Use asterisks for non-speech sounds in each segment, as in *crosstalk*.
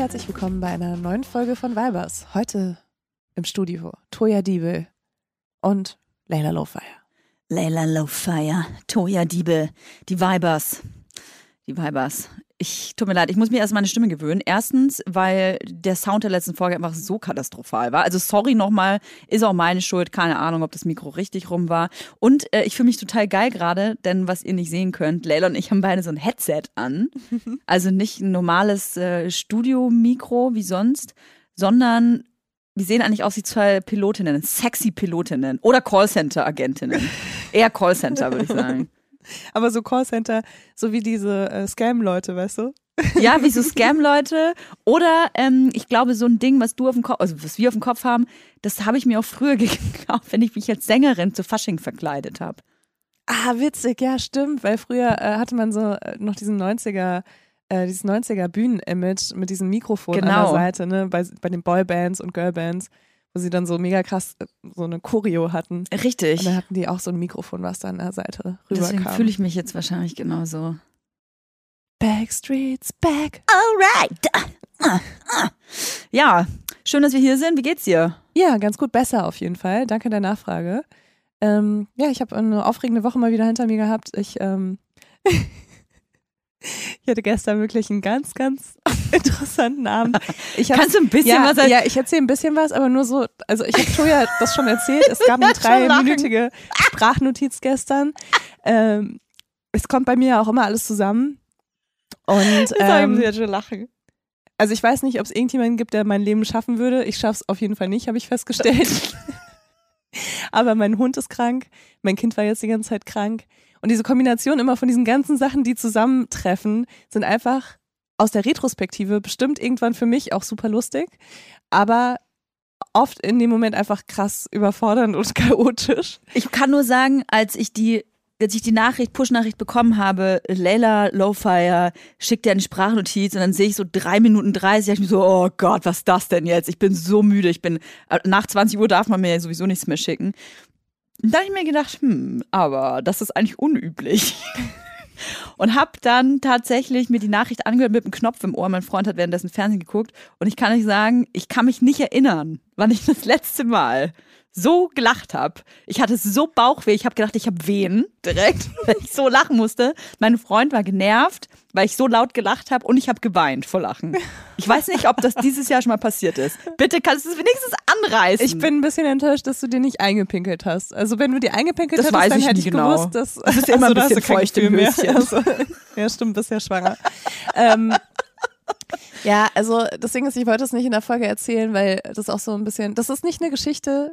Herzlich willkommen bei einer neuen Folge von Vibers. Heute im Studio Toya Diebel und Leila Lowfire. Leila Lowfire, Toya Diebel, die Vibers. Die Vibers. Ich tut mir leid, ich muss mir erst meine Stimme gewöhnen. Erstens, weil der Sound der letzten Folge einfach so katastrophal war. Also sorry nochmal, ist auch meine Schuld. Keine Ahnung, ob das Mikro richtig rum war. Und äh, ich fühle mich total geil gerade, denn was ihr nicht sehen könnt, Leila und ich haben beide so ein Headset an. *laughs* Also nicht ein normales äh, Studio-Mikro wie sonst, sondern wir sehen eigentlich aus wie zwei Pilotinnen, sexy Pilotinnen oder Callcenter-Agentinnen. *laughs* Eher Callcenter, würde ich sagen. *laughs* Aber so Callcenter, so wie diese äh, Scam-Leute, weißt du? Ja, wie so *laughs* Scam-Leute. Oder ähm, ich glaube, so ein Ding, was du auf dem Kopf, also was wir auf dem Kopf haben, das habe ich mir auch früher *laughs* gekauft, wenn ich mich als Sängerin zu Fasching verkleidet habe. Ah, witzig, ja, stimmt, weil früher äh, hatte man so äh, noch diesen 90er, äh, dieses 90er Bühnen-Image mit diesem Mikrofon an der Genau. Seite, ne, bei, bei den Boybands und Girlbands, wo sie dann so mega krass äh, so eine Choreo hatten. Richtig. Und dann hatten die auch so ein Mikrofon, was da an der Seite Deswegen rüberkam. fühle ich mich jetzt wahrscheinlich genauso. Backstreets back. Alright. Ja, schön, dass wir hier sind. Wie geht's dir? Ja, ganz gut, besser auf jeden Fall. Danke der Nachfrage. Ähm, ja, ich habe eine aufregende Woche mal wieder hinter mir gehabt. Ich, ähm, *laughs* ich hatte gestern wirklich einen ganz, ganz *laughs* interessanten Abend. Kannst du ein bisschen ja, was erzählen? Ja, ich erzähle ein bisschen was, aber nur so, also ich habe Toja das schon erzählt. Es gab *laughs* eine dreiminütige Sprachnotiz gestern. Ähm, es kommt bei mir auch immer alles zusammen. Und *laughs* ähm, jetzt schon lachen. also ich weiß nicht, ob es irgendjemanden gibt, der mein Leben schaffen würde. Ich schaffe es auf jeden Fall nicht, habe ich festgestellt. Aber mein Hund ist krank, mein Kind war jetzt die ganze Zeit krank. Und diese Kombination immer von diesen ganzen Sachen, die zusammentreffen, sind einfach aus der Retrospektive bestimmt irgendwann für mich auch super lustig, aber oft in dem Moment einfach krass überfordernd und *laughs* chaotisch. Ich kann nur sagen, als ich die, als ich die Nachricht, Push-Nachricht bekommen habe, Layla Lowfire schickt dir eine Sprachnotiz und dann sehe ich so drei Minuten 30, dachte ich mir so, oh Gott, was ist das denn jetzt? Ich bin so müde, ich bin, äh, nach 20 Uhr darf man mir ja sowieso nichts mehr schicken. Und da habe ich mir gedacht, hm, aber das ist eigentlich unüblich. *laughs* Und habe dann tatsächlich mir die Nachricht angehört mit einem Knopf im Ohr. Mein Freund hat währenddessen Fernsehen geguckt. Und ich kann euch sagen, ich kann mich nicht erinnern, wann ich das letzte Mal so gelacht habe. Ich hatte so Bauchweh. Ich habe gedacht, ich habe Wehen direkt, *laughs* weil ich so lachen musste. Mein Freund war genervt, weil ich so laut gelacht habe und ich habe geweint vor Lachen. Ich weiß nicht, ob das dieses Jahr schon mal passiert ist. Bitte kannst du es wenigstens anreißen. Ich bin ein bisschen enttäuscht, dass du dir nicht eingepinkelt hast. Also wenn du dir eingepinkelt Das hättest, weiß dann ich hätte ich genau. gewusst, dass Das ist immer ein da hast bisschen feucht im. Höschen. Also, *laughs* ja, stimmt, bist ja schwanger. ähm, ja, also das Ding ist, ich wollte es nicht in der Folge erzählen, weil das auch so ein bisschen, das ist nicht eine Geschichte,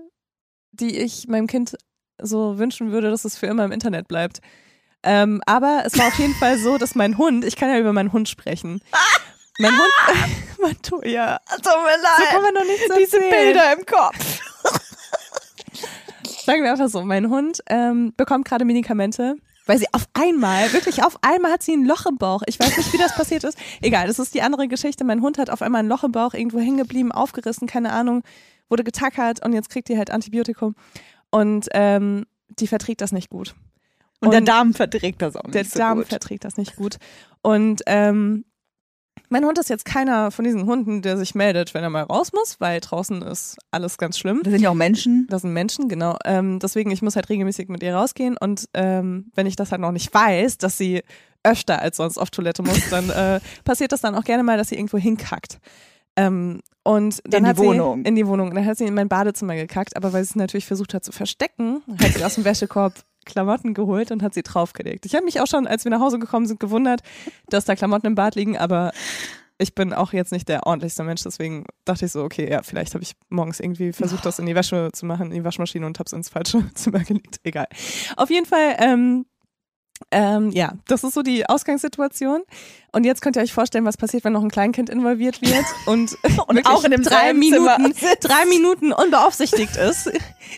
die ich meinem Kind so wünschen würde, dass es für immer im Internet bleibt. Ähm, aber es war auf jeden Fall so, dass mein Hund, ich kann ja über meinen Hund sprechen. *laughs* Mein Hund, *laughs* Tut ja, Tut mir so kann man doch nichts Diese erzählen. Bilder im Kopf. Sagen wir einfach so, mein Hund ähm, bekommt gerade Medikamente, weil sie auf einmal, wirklich auf einmal hat sie ein Loch im Bauch. Ich weiß nicht, wie das passiert ist. Egal, das ist die andere Geschichte. Mein Hund hat auf einmal ein Loch im Bauch irgendwo hängen geblieben, aufgerissen, keine Ahnung, wurde getackert und jetzt kriegt die halt Antibiotikum. Und ähm, die verträgt das nicht gut. Und, der Und Darm verträgt das auch nicht Der so Darm gut. verträgt das nicht gut. Und ähm, mein Hund ist jetzt keiner von diesen Hunden, der sich meldet, wenn er mal raus muss, weil draußen ist alles ganz schlimm. Das sind ja auch Menschen. Das sind Menschen, genau. Ähm, deswegen, ich muss halt regelmäßig mit ihr rausgehen und ähm, wenn ich das halt noch nicht weiß, dass sie öfter als sonst auf Toilette muss, *laughs* dann äh, passiert das dann auch gerne mal, dass sie irgendwo hinkackt. Ähm, und dann In die hat Wohnung. Sie, in die Wohnung. Dann hat sie in mein Badezimmer gekackt, aber weil sie es natürlich versucht hat zu verstecken, hat sie aus dem Wäschekorb Klamotten geholt und hat sie draufgelegt. Ich habe mich auch schon, als wir nach Hause gekommen sind, gewundert, dass da Klamotten im Bad liegen, aber ich bin auch jetzt nicht der ordentlichste Mensch, deswegen dachte ich so, okay, ja, vielleicht habe ich morgens irgendwie versucht, das in die Wäsche zu machen, in die Waschmaschine und habe es ins falsche *laughs* Zimmer gelegt. Egal. Auf jeden Fall, ähm, ähm, ja, das ist so die Ausgangssituation. Und jetzt könnt ihr euch vorstellen, was passiert, wenn noch ein Kleinkind involviert wird *laughs* und, wirklich auch in drei demselben Zimmer *laughs* Minuten, drei Minuten unbeaufsichtigt ist,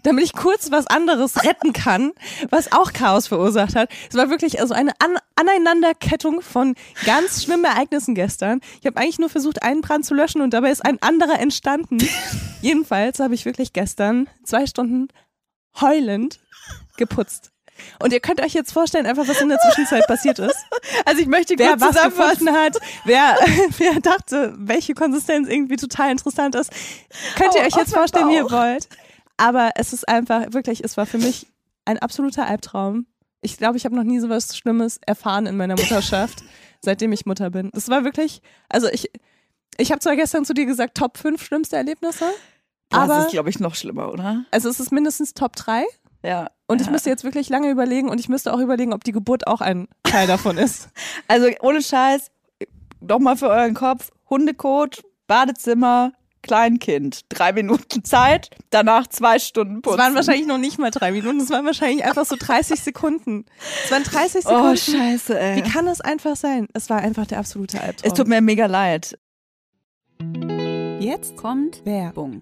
damit ich kurz was anderes retten kann, was auch Chaos verursacht hat. Es war wirklich also eine An Aneinanderkettung von ganz schlimmen Ereignissen gestern. Ich habe eigentlich nur versucht, einen Brand zu löschen und dabei ist ein anderer entstanden. *laughs* Jedenfalls habe ich wirklich gestern zwei Stunden heulend geputzt. Und ihr könnt euch jetzt vorstellen, einfach was in der Zwischenzeit passiert ist. Also ich möchte Wer kurz zusammenfassen. hat, wer, *laughs* wer dachte, welche Konsistenz irgendwie total interessant ist, könnt ihr Oh, euch jetzt vorstellen, wie ihr Bauch. wollt. Aber es ist einfach, wirklich, es war für mich ein absoluter Albtraum. Ich glaube, ich habe noch nie so was Schlimmes erfahren in meiner Mutterschaft, *laughs* seitdem ich Mutter bin. Das war wirklich, also ich, ich habe zwar gestern zu dir gesagt, Top 5 schlimmste Erlebnisse, Aber das aber ist, glaube ich, noch schlimmer, oder? also es ist mindestens Top 3. Ja. Und ich ja. müsste jetzt wirklich lange überlegen und ich müsste auch überlegen, ob die Geburt auch ein Teil davon ist. *laughs* Also ohne Scheiß, nochmal für euren Kopf, Hundekot, Badezimmer, Kleinkind, drei Minuten Zeit, danach zwei Stunden Es putzen. waren wahrscheinlich noch nicht mal drei Minuten, es waren wahrscheinlich einfach so 30 Sekunden. Es waren 30 Sekunden. Oh, scheiße, ey. Wie kann es einfach sein? Es war einfach der absolute Albtraum. Es tut mir mega leid. Jetzt kommt Werbung.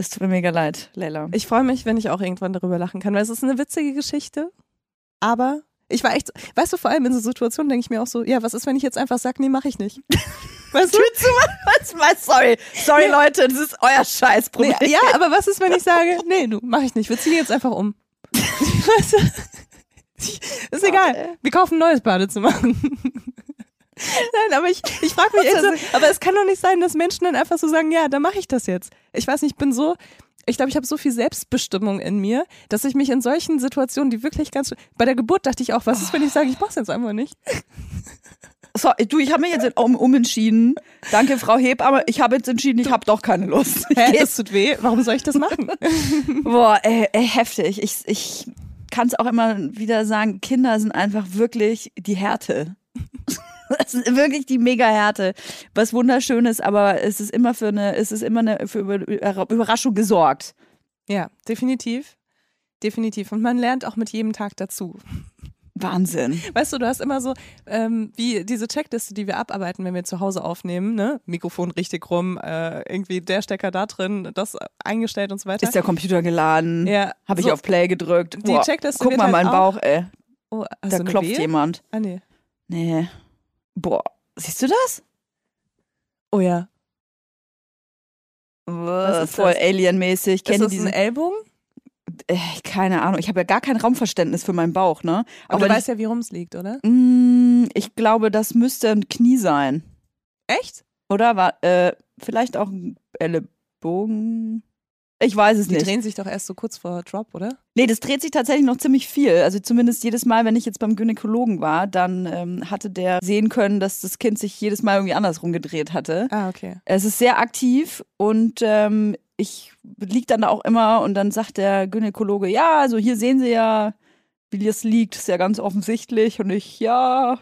Es tut mir mega leid, Leila. Ich freue mich, wenn ich auch irgendwann darüber lachen kann, weil es ist eine witzige Geschichte. Aber ich war echt, weißt du, vor allem in so Situationen denke ich mir auch so, ja, was ist, wenn ich jetzt einfach sage, nee, mache ich nicht. *laughs* Weißt du? Was, was, sorry, sorry Leute, das ist euer Scheißproblem. Nee, ja, aber was ist, wenn ich sage, nee, du, mach ich nicht. Wir ziehen jetzt einfach um. *laughs* Weißt du? Ist egal. Wir kaufen ein neues Badezimmer. Nein, aber ich, ich frage mich echt so, aber es kann doch nicht sein, dass Menschen dann einfach so sagen, ja, dann mache ich das jetzt. Ich weiß nicht, ich bin so, ich glaube, ich habe so viel Selbstbestimmung in mir, dass ich mich in solchen Situationen, die wirklich ganz, bei der Geburt dachte ich auch, was ist, wenn ich sage, ich mach's jetzt einfach nicht? So, du, ich habe mich jetzt um, umentschieden. Danke, Frau Hebamme. Ich habe jetzt entschieden, ich habe doch keine Lust. Hä, es tut weh, warum soll ich das machen? *laughs* Boah, ey, ey, heftig. Ich, ich kann es auch immer wieder sagen, Kinder sind einfach wirklich die Härte. Das ist wirklich die mega Härte. Was wunderschön ist, aber es ist immer für eine, es ist immer eine für Über- Überraschung gesorgt. Ja, definitiv. Definitiv. Und man lernt auch mit jedem Tag dazu. Wahnsinn. Weißt du, du hast immer so, ähm, wie diese Checkliste, die wir abarbeiten, wenn wir zu Hause aufnehmen, ne? Mikrofon richtig rum, äh, irgendwie der Stecker da drin, das eingestellt und so weiter. Ist der Computer geladen? ja, Habe ich so, auf Play gedrückt. Die Boah, Checkliste Guck mal halt meinen auch- Bauch, ey. Oh, Da klopft jemand. Ah, nee. Nee. Boah. Siehst du das? Oh ja. Was ist voll alienmäßig. Ist das diesen ein Ellbogen? äh, keine Ahnung. Ich habe ja gar kein Raumverständnis für meinen Bauch, ne? Aber, du ich, weißt ja, wie rum es liegt, oder? Mm, ich glaube, das müsste ein Knie sein. Echt? Oder war äh, vielleicht auch ein Ellenbogen? Ich weiß es Die nicht. drehen sich doch erst so kurz vor Drop, oder? Nee, das dreht sich tatsächlich noch ziemlich viel. Also zumindest jedes Mal, wenn ich jetzt beim Gynäkologen war, dann ähm, hatte der sehen können, dass das Kind sich jedes Mal irgendwie andersrum gedreht hatte. Ah, okay. Es ist sehr aktiv und ähm, ich lieg dann da auch immer und dann sagt der Gynäkologe, ja, also hier sehen Sie ja, wie es liegt, ist ja ganz offensichtlich. Und ich, ja,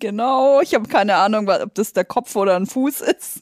genau, ich habe keine Ahnung, ob das der Kopf oder ein Fuß *laughs* ist.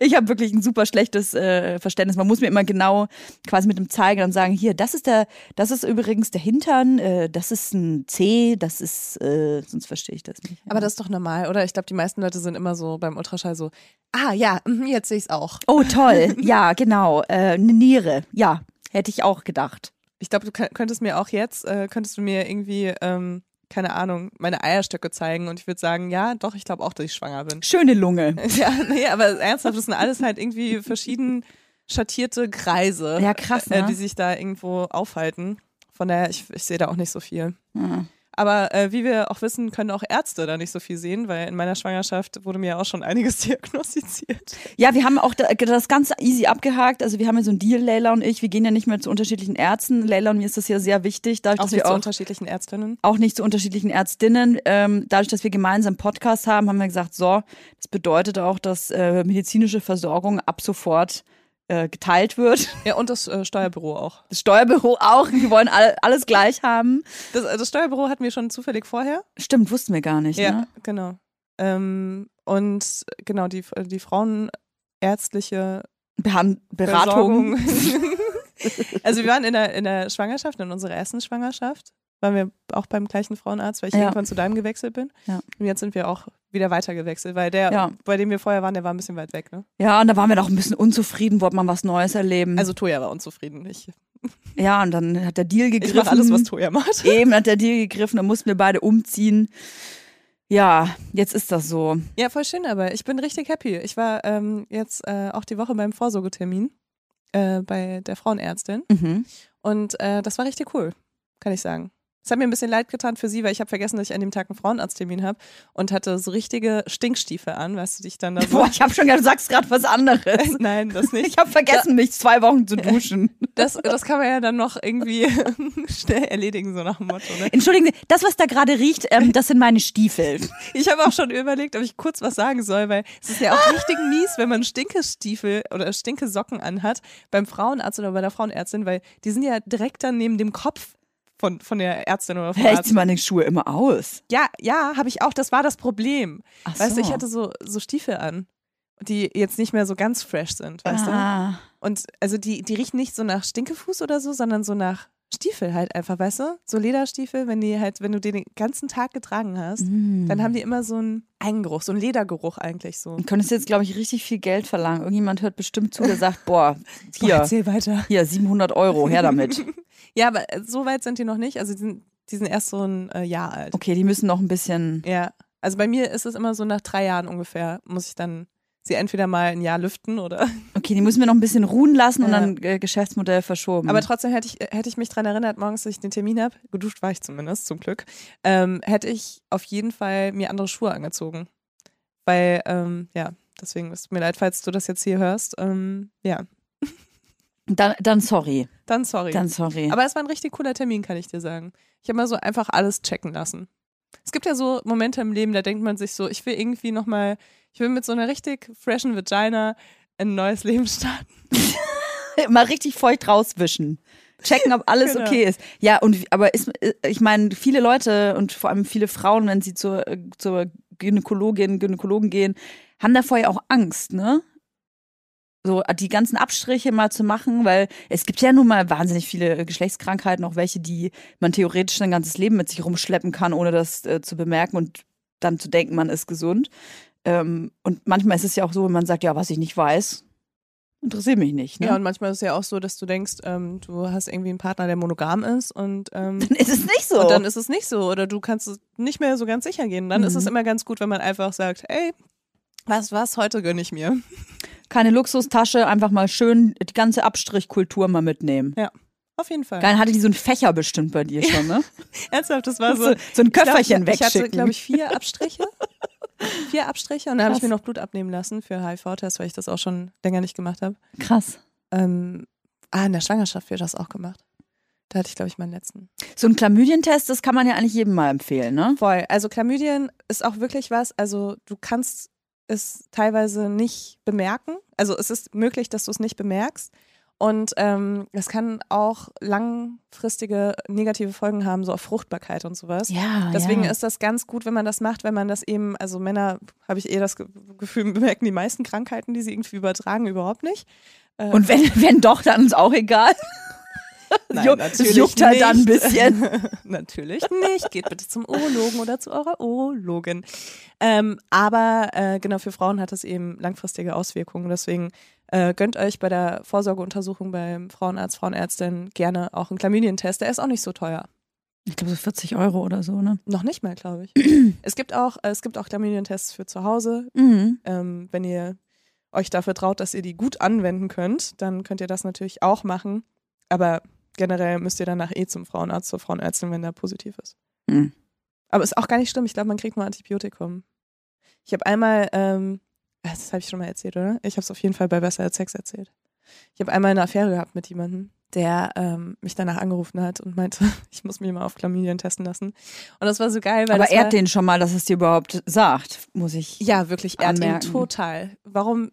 Ich habe wirklich ein super schlechtes äh, Verständnis. Man muss mir immer genau quasi mit dem Zeiger dann sagen, hier, das ist der, das ist übrigens der Hintern, äh, das ist ein C, das ist, äh, sonst verstehe ich das nicht. Aber das ist doch normal, oder? Ich glaube, die meisten Leute sind immer so beim Ultraschall so, ah ja, mhm, jetzt sehe ich es auch. Oh, toll. *laughs* Ja, genau. Äh, eine Niere. Ja, hätte ich auch gedacht. Ich glaube, du könnt- könntest mir auch jetzt, äh, könntest du mir irgendwie, ähm, keine Ahnung, meine Eierstöcke zeigen und ich würde sagen, ja, doch, ich glaube auch, dass ich schwanger bin. Schöne Lunge. *laughs* Ja, nee, aber ernsthaft, das sind alles halt irgendwie verschieden schattierte Kreise, Ja, krass, äh, ne? die sich da irgendwo aufhalten. Von daher, ich, ich sehe da auch nicht so viel. Ja. Aber äh, wie wir auch wissen, können auch Ärzte da nicht so viel sehen, weil in meiner Schwangerschaft wurde mir ja auch schon einiges *laughs* diagnostiziert. Ja, wir haben auch da- das Ganze easy abgehakt. Also wir haben ja so einen Deal, Leila und ich. Wir gehen ja nicht mehr zu unterschiedlichen Ärzten. Leila und mir ist das ja sehr wichtig, dadurch, Auch dass nicht wir zu auch, unterschiedlichen Ärztinnen. auch nicht zu unterschiedlichen Ärztinnen. Ähm, dadurch, dass wir gemeinsam Podcast haben, haben wir gesagt, so, das bedeutet auch, dass äh, medizinische Versorgung ab sofort äh, geteilt wird. Ja, und das äh, Steuerbüro auch. Das Steuerbüro auch. Wir wollen all, alles gleich haben. Das, äh, das Steuerbüro hatten wir schon zufällig vorher. Stimmt, wussten wir gar nicht. Ja, Ne? genau. Ähm, und genau, die, die frauenärztliche Behan Beratung. *laughs* Also wir waren in der, in der Schwangerschaft, in unserer ersten Schwangerschaft, waren wir auch beim gleichen Frauenarzt, weil ich Ja. irgendwann zu deinem gewechselt bin. Ja. Und jetzt sind wir auch wieder weiter gewechselt, weil der, Ja. bei dem wir vorher waren, der war ein bisschen weit weg. Ne? Ja, und da waren wir doch ein bisschen unzufrieden, wollten mal was Neues erleben. Also Toja war unzufrieden. Ich, ja, und dann hat der Deal ich gegriffen. mache alles, was Toja macht. Eben hat der Deal gegriffen, dann mussten wir beide umziehen. Ja, jetzt ist das so. Ja, voll schön, aber ich bin richtig happy. Ich war ähm, jetzt äh, auch die Woche beim Vorsorgetermin äh, bei der Frauenärztin Mhm. und äh, das war richtig cool, kann ich sagen. Es hat mir ein bisschen leid getan für sie, weil ich habe vergessen, dass ich an dem Tag einen Frauenarzttermin habe und hatte so richtige Stinkstiefel an, weißt du, die ich dann da *laughs* so. Boah, ich habe schon gedacht, du sagst gerade was anderes. *laughs* Nein, das nicht. Ich habe vergessen, mich zwei Wochen zu *laughs* duschen. Das, das kann man ja dann noch irgendwie schnell erledigen, so nach dem Motto. Ne? Entschuldigen Sie, das, was da gerade riecht, ähm, das sind meine Stiefel. Ich habe auch schon überlegt, ob ich kurz was sagen soll, weil es ist ja auch richtig mies, wenn man Stinkestiefel oder Stinkesocken anhat beim Frauenarzt oder bei der Frauenärztin, weil die sind ja direkt dann neben dem Kopf von, von der Ärztin oder Arzt. zieh meine Schuhe immer aus. Ja, ja, habe ich auch. Das war das Problem. Ach Weißt du, so. ich hatte so, so Stiefel an, die jetzt nicht mehr so ganz fresh sind, weißt du? ah. Und also die, die riechen nicht so nach Stinkefuß oder so, sondern so nach Stiefel halt einfach, weißt du? So Lederstiefel, wenn die halt, wenn du den ganzen Tag getragen hast, Mm. dann haben die immer so einen Eigengeruch, so einen Ledergeruch eigentlich so. Du könntest jetzt, glaube ich, richtig viel Geld verlangen. Irgendjemand hört bestimmt zu, der sagt, boah, *laughs* Boah, hier, erzähl weiter. hier, 700 Euro, her damit. *laughs* Ja, aber äh, so weit sind die noch nicht. Also die sind, die sind erst so ein äh, Jahr alt. Okay, die müssen noch ein bisschen, Ja. Also bei mir ist es immer so nach drei Jahren ungefähr, muss ich dann sie entweder mal ein Jahr lüften oder. *laughs* okay, die müssen wir noch ein bisschen ruhen lassen und Ja. dann äh, Geschäftsmodell verschoben. Aber trotzdem hätte ich, hätte ich mich dran erinnert, morgens, dass ich den Termin habe, geduscht war ich zumindest, zum Glück, ähm, hätte ich auf jeden Fall mir andere Schuhe angezogen. Weil, ähm, ja, deswegen ist mir leid, falls du das jetzt hier hörst. Ähm, ja, dann, dann sorry, dann sorry. dann sorry. Aber es war ein richtig cooler Termin, kann ich dir sagen. Ich habe mal so einfach alles checken lassen. Es gibt ja so Momente im Leben, da denkt man sich so, ich will irgendwie nochmal, ich will mit so einer richtig freshen Vagina ein neues Leben starten. *laughs* mal richtig feucht rauswischen. Checken, ob alles *laughs* Genau. okay ist. Ja, und aber ist, äh, ich meine, viele Leute und vor allem viele Frauen, wenn sie zur, äh, zur Gynäkologin, Gynäkologen gehen, haben davor ja auch Angst, ne? So die ganzen Abstriche mal zu machen, weil es gibt ja nun mal wahnsinnig viele äh, Geschlechtskrankheiten, auch welche, die man theoretisch sein ganzes Leben mit sich rumschleppen kann, ohne das äh, zu bemerken und dann zu denken, man ist gesund. Ähm, und manchmal ist es ja auch so, wenn man sagt, ja, was ich nicht weiß, interessiert mich nicht. Ne? Ja, und manchmal ist es ja auch so, dass du denkst, ähm, du hast irgendwie einen Partner, der monogam ist und, ähm, *laughs* dann ist es nicht so. und dann ist es nicht so oder du kannst es nicht mehr so ganz sicher gehen. Dann ist es Mhm. immer ganz gut, wenn man einfach sagt, ey, was, was, heute gönn ich mir. *laughs* keine Luxustasche, einfach mal schön die ganze Abstrichkultur mal mitnehmen. Auf jeden Fall. Dann hatte die so einen Fächer bestimmt bei dir schon, ne? *laughs* Ernsthaft, das war so, so, so ein Ich glaub, Köfferchen Ich hatte, wegschicken. glaube ich, vier Abstriche. vier Abstriche und dann habe ich mir noch Blut abnehmen lassen für HIV-Test, weil ich das auch schon länger nicht gemacht habe. Krass. Ähm, ah, in der Schwangerschaft wird das auch gemacht. Da hatte ich, glaube ich, meinen letzten. So ein Chlamydientest, das kann man ja eigentlich jedem mal empfehlen, ne? Voll. Also Chlamydien ist auch wirklich was, also du kannst es teilweise nicht bemerken. Also es ist möglich, dass du es nicht bemerkst. Und ähm, es kann auch langfristige negative Folgen haben, so auf Fruchtbarkeit und sowas. Ja. Deswegen ja. ist das ganz gut, wenn man das macht, wenn man das eben, also Männer, habe ich eher das Ge- Gefühl, *laughs* bemerken die meisten Krankheiten, die sie irgendwie übertragen, überhaupt nicht. Äh, Und wenn, wenn doch, dann ist auch egal. *laughs* Nein, Ju- natürlich es juckt halt dann ein bisschen. *laughs* natürlich nicht. Geht bitte zum Urologen oder zu eurer Urologin. Ähm, aber äh, genau, für Frauen hat es eben langfristige Auswirkungen. Deswegen äh, gönnt euch bei der Vorsorgeuntersuchung beim Frauenarzt, Frauenärztin gerne auch einen Chlamydientest. Der ist auch nicht so teuer. Ich glaube so 40 Euro oder so, ne? Noch nicht mal, glaube ich. *clears throat* es gibt auch, äh, es gibt auch Chlamydientests für zu Hause. Mhm. Ähm, wenn ihr euch dafür traut, dass ihr die gut anwenden könnt, dann könnt ihr das natürlich auch machen. Aber generell müsst ihr danach eh zum Frauenarzt, zur Frauenärztin, wenn der positiv ist. Mhm. Aber ist auch gar nicht schlimm. Ich glaube, man kriegt nur Antibiotikum. Ich habe einmal, ähm, das habe ich schon mal erzählt, oder? Ich habe es auf jeden Fall bei Besser als Sex erzählt. Ich habe einmal eine Affäre gehabt mit jemandem, der ähm, mich danach angerufen hat und meinte, *laughs* ich muss mich mal auf Chlamydien testen lassen. Und das war so geil, weil Aber war, ehrt den schon mal, dass es dir überhaupt sagt, muss ich. ja, wirklich, hat ihn total. Warum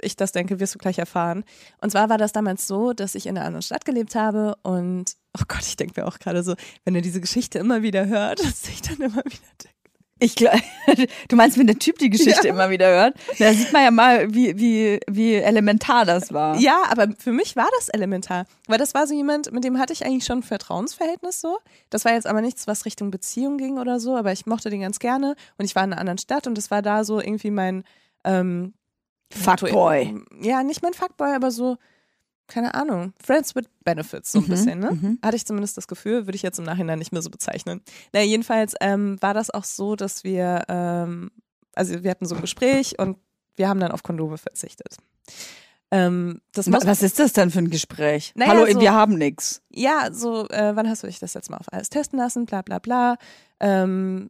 ich das denke, wirst du gleich erfahren. Und zwar war das damals so, dass ich in einer anderen Stadt gelebt habe und, oh Gott, ich denke mir auch gerade so, wenn er diese Geschichte immer wieder hört, *laughs* dass ich dann immer wieder denke. Ich glaub, *laughs* du meinst, wenn der Typ die Geschichte Ja. immer wieder hört, da sieht man ja mal, wie, wie, wie elementar das war. Ja, aber für mich war das elementar. Weil das war so jemand, mit dem hatte ich eigentlich schon ein Vertrauensverhältnis so. Das war jetzt aber nichts, was Richtung Beziehung ging oder so, aber ich mochte den ganz gerne und ich war in einer anderen Stadt und das war da so irgendwie mein ähm, Fuckboy. Ja, nicht mein Fuckboy, aber so, keine Ahnung, Friends with Benefits, so ein Mhm, bisschen, ne? mhm. Hatte ich zumindest das Gefühl, würde ich jetzt im Nachhinein nicht mehr so bezeichnen. Na, jedenfalls ähm, war das auch so, dass wir, ähm, also wir hatten so ein Gespräch und wir haben dann auf Kondome verzichtet. Ähm, Was, was ist das denn für ein Gespräch? Naja, Hallo, so- wir haben nix. ja, so, äh, wann hast du dich das letzte Mal auf alles testen lassen, bla bla bla. Ähm,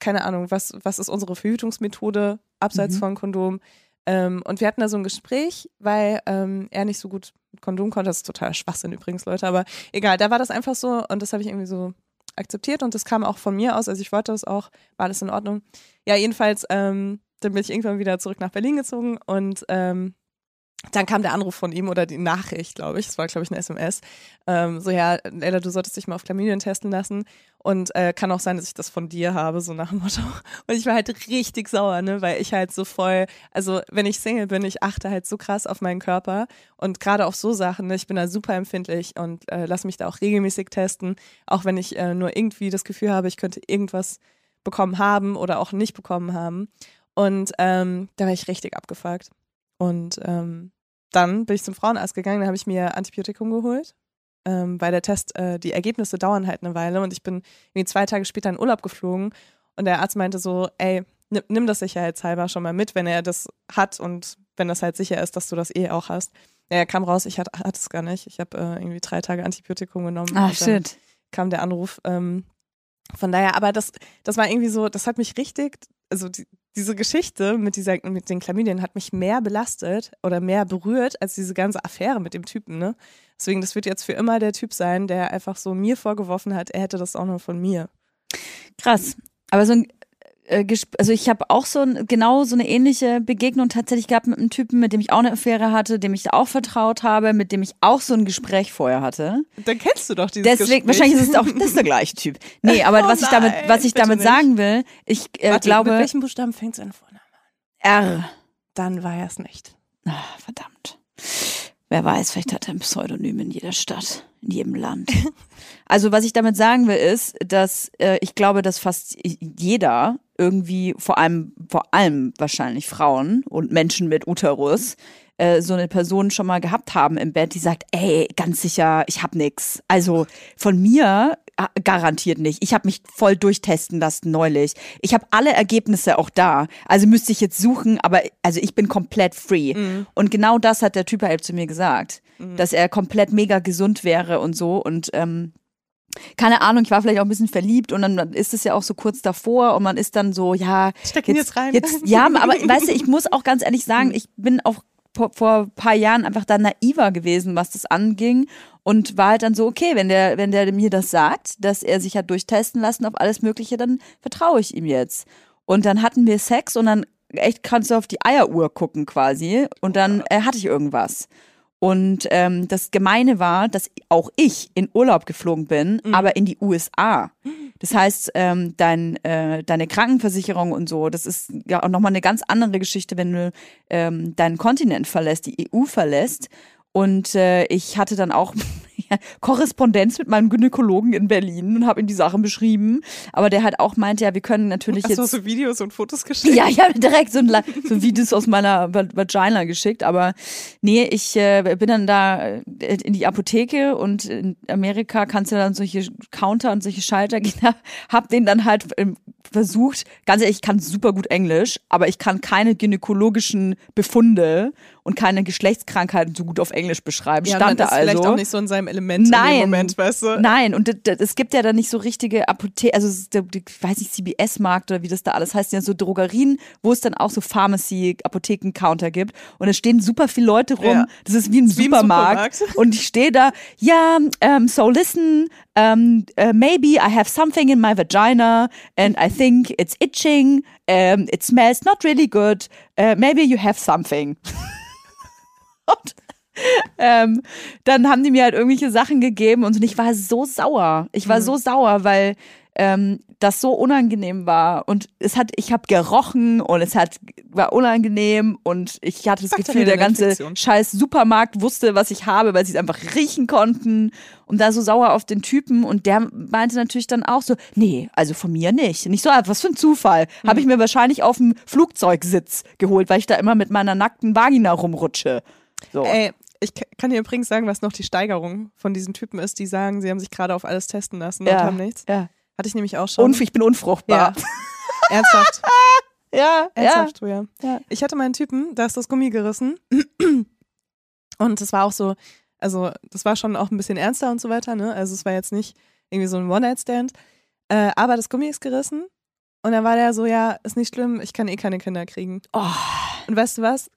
keine Ahnung, was, was ist unsere Verhütungsmethode abseits Mhm. von Kondom? Ähm, und wir hatten da so ein Gespräch, weil ähm, er nicht so gut Kondom konnte. Das ist total Schwachsinn übrigens, Leute, aber egal, da war das einfach so und das habe ich irgendwie so akzeptiert und das kam auch von mir aus, also ich wollte das auch, war alles in Ordnung. Ja, jedenfalls, ähm, dann bin ich irgendwann wieder zurück nach Berlin gezogen und ähm, dann kam der Anruf von ihm oder die Nachricht, glaube ich, es war, glaube ich, eine SMS, ähm, so, ja, Leila, du solltest dich mal auf Chlamydien testen lassen und äh, kann auch sein, dass ich das von dir habe, so nach dem Motto. *laughs* Und ich war halt richtig sauer, ne, weil ich halt so voll, also wenn ich Single bin, ich achte halt so krass auf meinen Körper und gerade auf so Sachen, ne, ich bin da super empfindlich und äh, lass mich da auch regelmäßig testen, auch wenn ich äh, nur irgendwie das Gefühl habe, ich könnte irgendwas bekommen haben oder auch nicht bekommen haben. Und ähm, da war ich richtig abgefuckt. Und ähm, dann bin ich zum Frauenarzt gegangen, da habe ich mir Antibiotikum geholt, ähm, weil der Test, äh, die Ergebnisse dauern halt eine Weile und ich bin irgendwie zwei Tage später in Urlaub geflogen und der Arzt meinte so, ey, nimm, das sicherheitshalber schon mal mit, wenn er das hat und wenn das halt sicher ist, dass du das eh auch hast. Ja, er kam raus, ich hatte, hatte es gar nicht. Ich habe äh, irgendwie drei Tage Antibiotikum genommen. Ah, und dann shit. kam der Anruf. Ähm, von daher, aber das, das war irgendwie so, das hat mich richtig, also die, diese Geschichte mit dieser, mit den Chlamydien hat mich mehr belastet oder mehr berührt als diese ganze Affäre mit dem Typen, ne? Deswegen, das wird jetzt für immer der Typ sein, der einfach so mir vorgeworfen hat, er hätte das auch nur von mir. Krass. Aber so ein äh, also ich habe auch so ein, genau so eine ähnliche Begegnung tatsächlich gehabt mit einem Typen, mit dem ich auch eine Affäre hatte, dem ich auch vertraut habe, mit dem ich auch so ein Gespräch vorher hatte. Dann kennst du doch dieses Deswegen, Gespräch. wahrscheinlich ist es auch, das ist der gleiche Typ. *laughs* Nee, aber Oh was ich damit, nein, was ich damit nicht. sagen will, ich äh, Warte, glaube, Mit welchem Buchstaben fängt sein Vorname? R. Dann war er es nicht. Ah, verdammt. Wer weiß, vielleicht hat er ein Pseudonym in jeder Stadt, in jedem Land. *laughs* Also was ich damit sagen will, ist, dass äh, ich glaube, dass fast jeder irgendwie, vor allem, vor allem wahrscheinlich Frauen und Menschen mit Uterus, äh, so eine Person schon mal gehabt haben im Bett, die sagt, ey, ganz sicher, ich hab nix. Also von mir äh, garantiert nicht. Ich habe mich voll durchtesten lassen neulich. Ich habe alle Ergebnisse auch da. Also müsste ich jetzt suchen, aber also ich bin komplett free. Und genau das hat der Typ halt zu mir gesagt, dass er komplett mega gesund wäre und so und ähm, keine Ahnung, ich war vielleicht auch ein bisschen verliebt und dann ist es ja auch so kurz davor und man ist dann so, ja, Steck ihn jetzt rein. Jetzt, ja, aber *laughs* weißt du, ich muss auch ganz ehrlich sagen, ich bin auch vor, vor ein paar Jahren einfach da naiver gewesen, was das anging und war halt dann so, okay, wenn der, wenn der mir das sagt, dass er sich hat durchtesten lassen auf alles Mögliche, dann vertraue ich ihm jetzt. Und dann hatten wir Sex und dann echt kannst du auf die Eieruhr gucken quasi und dann äh, hatte ich irgendwas. Und ähm, das Gemeine war, dass auch ich in Urlaub geflogen bin, aber in die USA. Das heißt, ähm, dein, äh, deine Krankenversicherung und so, das ist ja auch nochmal eine ganz andere Geschichte, wenn du ähm, deinen Kontinent verlässt, die EU verlässt. Und äh, ich hatte dann auch *laughs* Korrespondenz mit meinem Gynäkologen in Berlin und habe ihm die Sachen beschrieben. Aber der halt auch meinte, ja, wir können natürlich Hast du jetzt. so Videos und Fotos *laughs* geschickt? Ja, ich habe direkt so, ein, so Videos aus meiner Va- Vagina geschickt, aber nee, ich äh, bin dann da äh, in die Apotheke und in Amerika kannst du dann solche Counter und solche Schalter gehen. *laughs* Hab den dann halt ähm, versucht, ganz ehrlich, ich kann super gut Englisch, aber ich kann keine gynäkologischen Befunde und keine Geschlechtskrankheiten so gut auf Englisch beschreiben. Ja, Stand man da ist also. vielleicht auch nicht so in seinem Element in Nein. dem Moment, weißt du? Nein, und es gibt ja dann nicht so richtige Apotheken, also ich weiß nicht, CBS-Markt oder wie das da alles heißt, ja so Drogerien, wo es dann auch so Pharmacy, Apotheken-Counter gibt. Und es stehen super viele Leute rum. Ja. Das ist wie ein wie Supermarkt. Supermarkt. *laughs* Und ich stehe da, ja, um, so listen, um, uh, maybe I have something in my vagina and I think it's itching, um, it smells not really good, uh, maybe you have something. *laughs* Und ähm, dann haben die mir halt irgendwelche Sachen gegeben und ich war so sauer. Ich war so sauer, weil ähm, das so unangenehm war und es hat, ich habe gerochen und es hat war unangenehm und ich hatte das Gefühl, der ganze Bakterieninfektion. scheiß Supermarkt wusste, was ich habe, weil sie es einfach riechen konnten und da so sauer auf den Typen und der meinte natürlich dann auch so, nee, also von mir nicht. Nicht so, was für ein Zufall. Habe ich mir wahrscheinlich auf dem Flugzeugsitz geholt, weil ich da immer mit meiner nackten Vagina rumrutsche. So. Ey, ich ka- kann dir übrigens sagen, was noch die Steigerung von diesen Typen ist, die sagen, sie haben sich gerade auf alles testen lassen und haben nichts. Ja. Hatte ich nämlich auch schon. Unf ich bin unfruchtbar. *laughs* Ernsthaft. *laughs* Ja, ja. Ernsthaft, Julia. Ja. Ich hatte meinen Typen, da ist das Gummi gerissen. *clears throat* Und das war auch so, also das war schon auch ein bisschen ernster und so weiter, ne? Also es war jetzt nicht irgendwie so ein One-Night-Stand. Äh, aber das Gummi ist gerissen. Und dann war der so, ja, ist nicht schlimm, ich kann eh keine Kinder kriegen. Oh. Und weißt du was?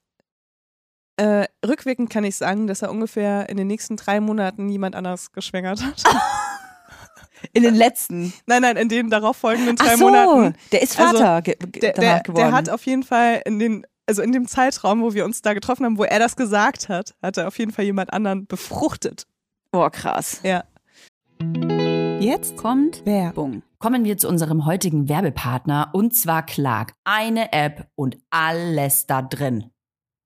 Äh, rückwirkend kann ich sagen, dass er ungefähr in den nächsten drei Monaten jemand anders geschwängert hat. *laughs* In den letzten. nein, nein, in den darauf folgenden drei Ach so, Monaten. der ist Also, Vater ge Der, danach der, geworden. der hat auf jeden Fall in den also in dem Zeitraum, wo wir uns da getroffen haben, wo er das gesagt hat, hat er auf jeden Fall jemand anderen befruchtet. Boah, krass. Ja. Jetzt kommt Werbung. Kommen wir zu unserem heutigen Werbepartner und zwar Clark. Eine App und alles da drin.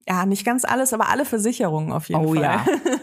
Ja, nicht ganz alles, aber alle Versicherungen auf jeden Oh Fall. ja. *laughs*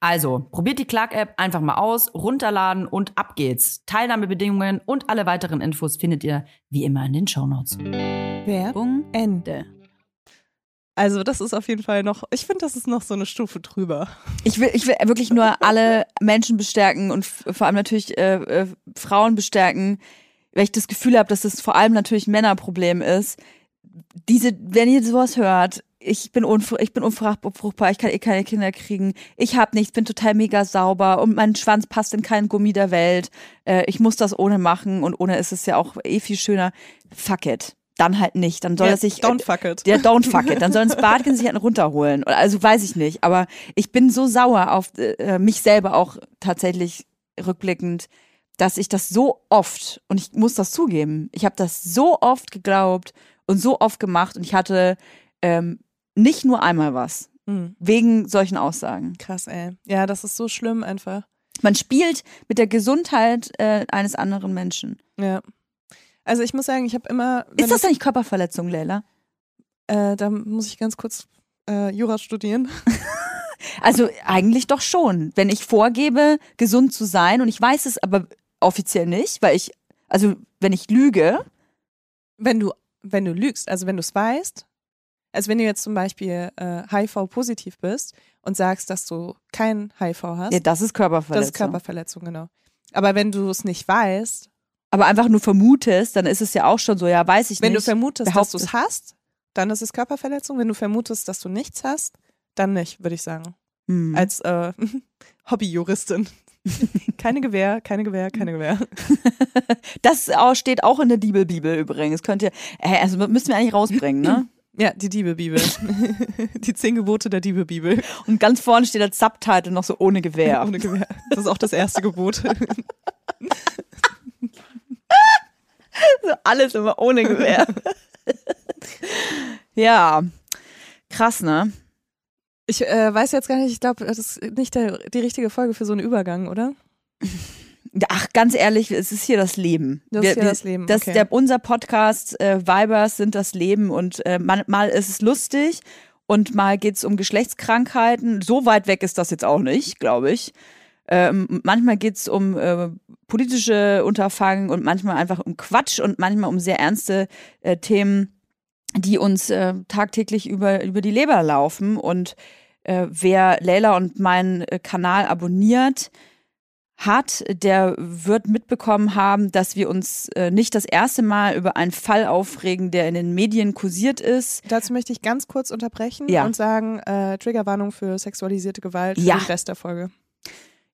Also, probiert die Clark-App einfach mal aus, runterladen und ab geht's. Teilnahmebedingungen und alle weiteren Infos findet ihr wie immer in den Shownotes. Werbung Ende. Also das ist auf jeden Fall noch, ich finde, das ist noch so eine Stufe drüber. Ich will, ich will wirklich nur alle Menschen bestärken und vor allem natürlich äh, äh, Frauen bestärken, weil ich das Gefühl habe, dass das vor allem natürlich ein Männerproblem ist. Diese, wenn ihr sowas hört, ich bin, ich bin unfruchtbar, ich kann eh keine Kinder kriegen, ich habe nichts, bin total mega sauber und mein Schwanz passt in keinen Gummi der Welt. Äh, ich muss das ohne machen und ohne ist es ja auch eh viel schöner. Fuck it. Dann halt nicht. Dann soll Ja, er sich. don't fuck it. Der don't fuck it. Dann soll ins *laughs* Bad gehen, sich halt einen runterholen. Also weiß ich nicht. Aber ich bin so sauer auf äh, mich selber auch tatsächlich rückblickend, dass ich das so oft, und ich muss das zugeben, ich habe das so oft geglaubt und so oft gemacht und ich hatte ähm, nicht nur einmal was. Mhm. Wegen solchen Aussagen. Krass, ey. Ja, das ist so schlimm einfach. Man spielt mit der Gesundheit äh, eines anderen Menschen. Ja. Also ich muss sagen, ich habe immer. Ist das es- eigentlich Körperverletzung, Leila? Äh, da muss ich ganz kurz äh, Jura studieren. *laughs* *laughs* Also eigentlich doch schon. Wenn ich vorgebe, gesund zu sein und ich weiß es aber offiziell nicht, weil ich, also wenn ich lüge, Wenn du, wenn du lügst, also wenn du es weißt, also wenn du jetzt zum Beispiel äh, HIV-positiv bist und sagst, dass du kein HIV hast, ja, das ist Körperverletzung. das ist Körperverletzung, genau. Aber wenn du es nicht weißt, aber einfach nur vermutest, dann ist es ja auch schon so, ja, weiß ich wenn du nicht. vermutest, dass du es hast, dann ist es Körperverletzung. Wenn du vermutest, dass du nichts hast, dann nicht, würde ich sagen. Hm. Als äh, *laughs* Hobbyjuristin. *laughs* keine Gewähr, keine Gewähr, keine Gewähr. *laughs* Das steht auch in der Bibel-Bibel übrigens. Könnt ihr, äh, also müssen wir eigentlich rausbringen, ne? Ja, die Diebebibel. *laughs* die zehn Gebote der Diebebibel. Und ganz vorne steht als Subtitle noch so ohne Gewehr. *laughs* Ohne Gewehr. Das ist auch das erste Gebot. *laughs* So alles immer ohne Gewehr. ja. Krass, ne? Ich äh, weiß jetzt gar nicht, ich glaube, das ist nicht der, die richtige Folge für so einen Übergang, oder? Ach, ganz ehrlich, es ist hier das Leben. Das ist hier das Leben, Das, okay. der, unser Podcast äh, Vibers sind das Leben und äh, man, mal ist es lustig und mal geht's um Geschlechtskrankheiten. So weit weg ist das jetzt auch nicht, glaube ich. Ähm, manchmal geht's um äh, politische Unterfangen und manchmal einfach um Quatsch und manchmal um sehr ernste äh, Themen. die uns äh, tagtäglich über, über die Leber laufen. Und äh, wer Leila und meinen äh, Kanal abonniert, hat, der wird mitbekommen haben, dass wir uns äh, nicht das erste Mal über einen Fall aufregen, der in den Medien kursiert ist. Dazu möchte ich ganz kurz unterbrechen Ja. und sagen, äh, Triggerwarnung für sexualisierte Gewalt für Ja. den Rest der Folge.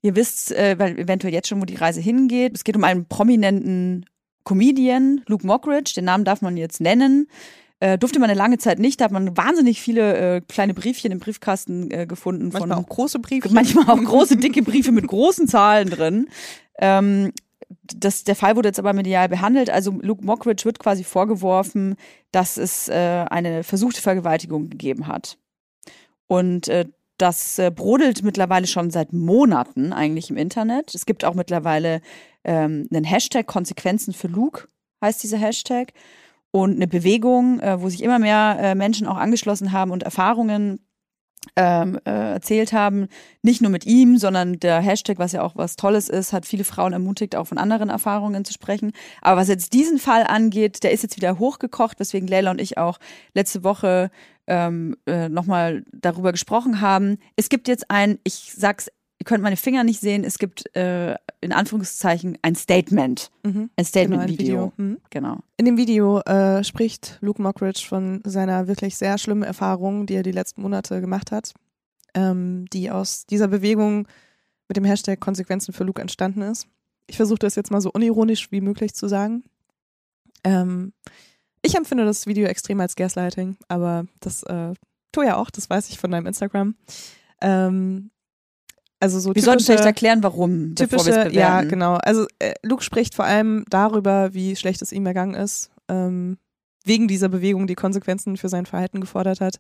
Ihr wisst äh, weil eventuell jetzt schon, wo die Reise hingeht. Es geht um einen prominenten Comedian, Luke Mockridge, den Namen darf man jetzt nennen. Äh, durfte man eine lange Zeit nicht, da hat man wahnsinnig viele äh, kleine Briefchen im Briefkasten äh, gefunden. Manchmal von, auch große Briefe. manchmal auch *laughs* große, dicke Briefe mit großen Zahlen drin. Ähm, das, der Fall wurde jetzt aber medial behandelt. Also Luke Mockridge wird quasi vorgeworfen, dass es äh, eine versuchte Vergewaltigung gegeben hat. Und äh, das äh, brodelt mittlerweile schon seit Monaten eigentlich im Internet. Es gibt auch mittlerweile ähm, einen Hashtag Konsequenzen für Luke, heißt dieser Hashtag. Und eine Bewegung, äh, wo sich immer mehr äh, Menschen auch angeschlossen haben und Erfahrungen ähm, äh, erzählt haben. Nicht nur mit ihm, sondern der Hashtag, was ja auch was Tolles ist, hat viele Frauen ermutigt, auch von anderen Erfahrungen zu sprechen. Aber was jetzt diesen Fall angeht, der ist jetzt wieder hochgekocht, weswegen Leila und ich auch letzte Woche ähm, äh, nochmal darüber gesprochen haben. Es gibt jetzt ein, ich sag's, ihr könnt meine Finger nicht sehen, es gibt äh, in Anführungszeichen ein Statement. Mhm. Ein Genau, Statement-Video. Mhm. Genau. In dem Video äh, spricht Luke Mockridge von seiner wirklich sehr schlimmen Erfahrung, die er die letzten Monate gemacht hat, ähm, die aus dieser Bewegung mit dem Hashtag Konsequenzen für Luke entstanden ist. Ich versuche das jetzt mal so unironisch wie möglich zu sagen. Ähm, ich empfinde das Video extrem als Gaslighting, aber das äh, tue ja auch, das weiß ich von deinem Instagram. Ähm, also so Wir sollten typische- vielleicht erklären, warum, typische, ja, genau. Also äh, Luke spricht vor allem darüber, wie schlecht es ihm ergangen ist, ähm, wegen dieser Bewegung, die Konsequenzen für sein Verhalten gefordert hat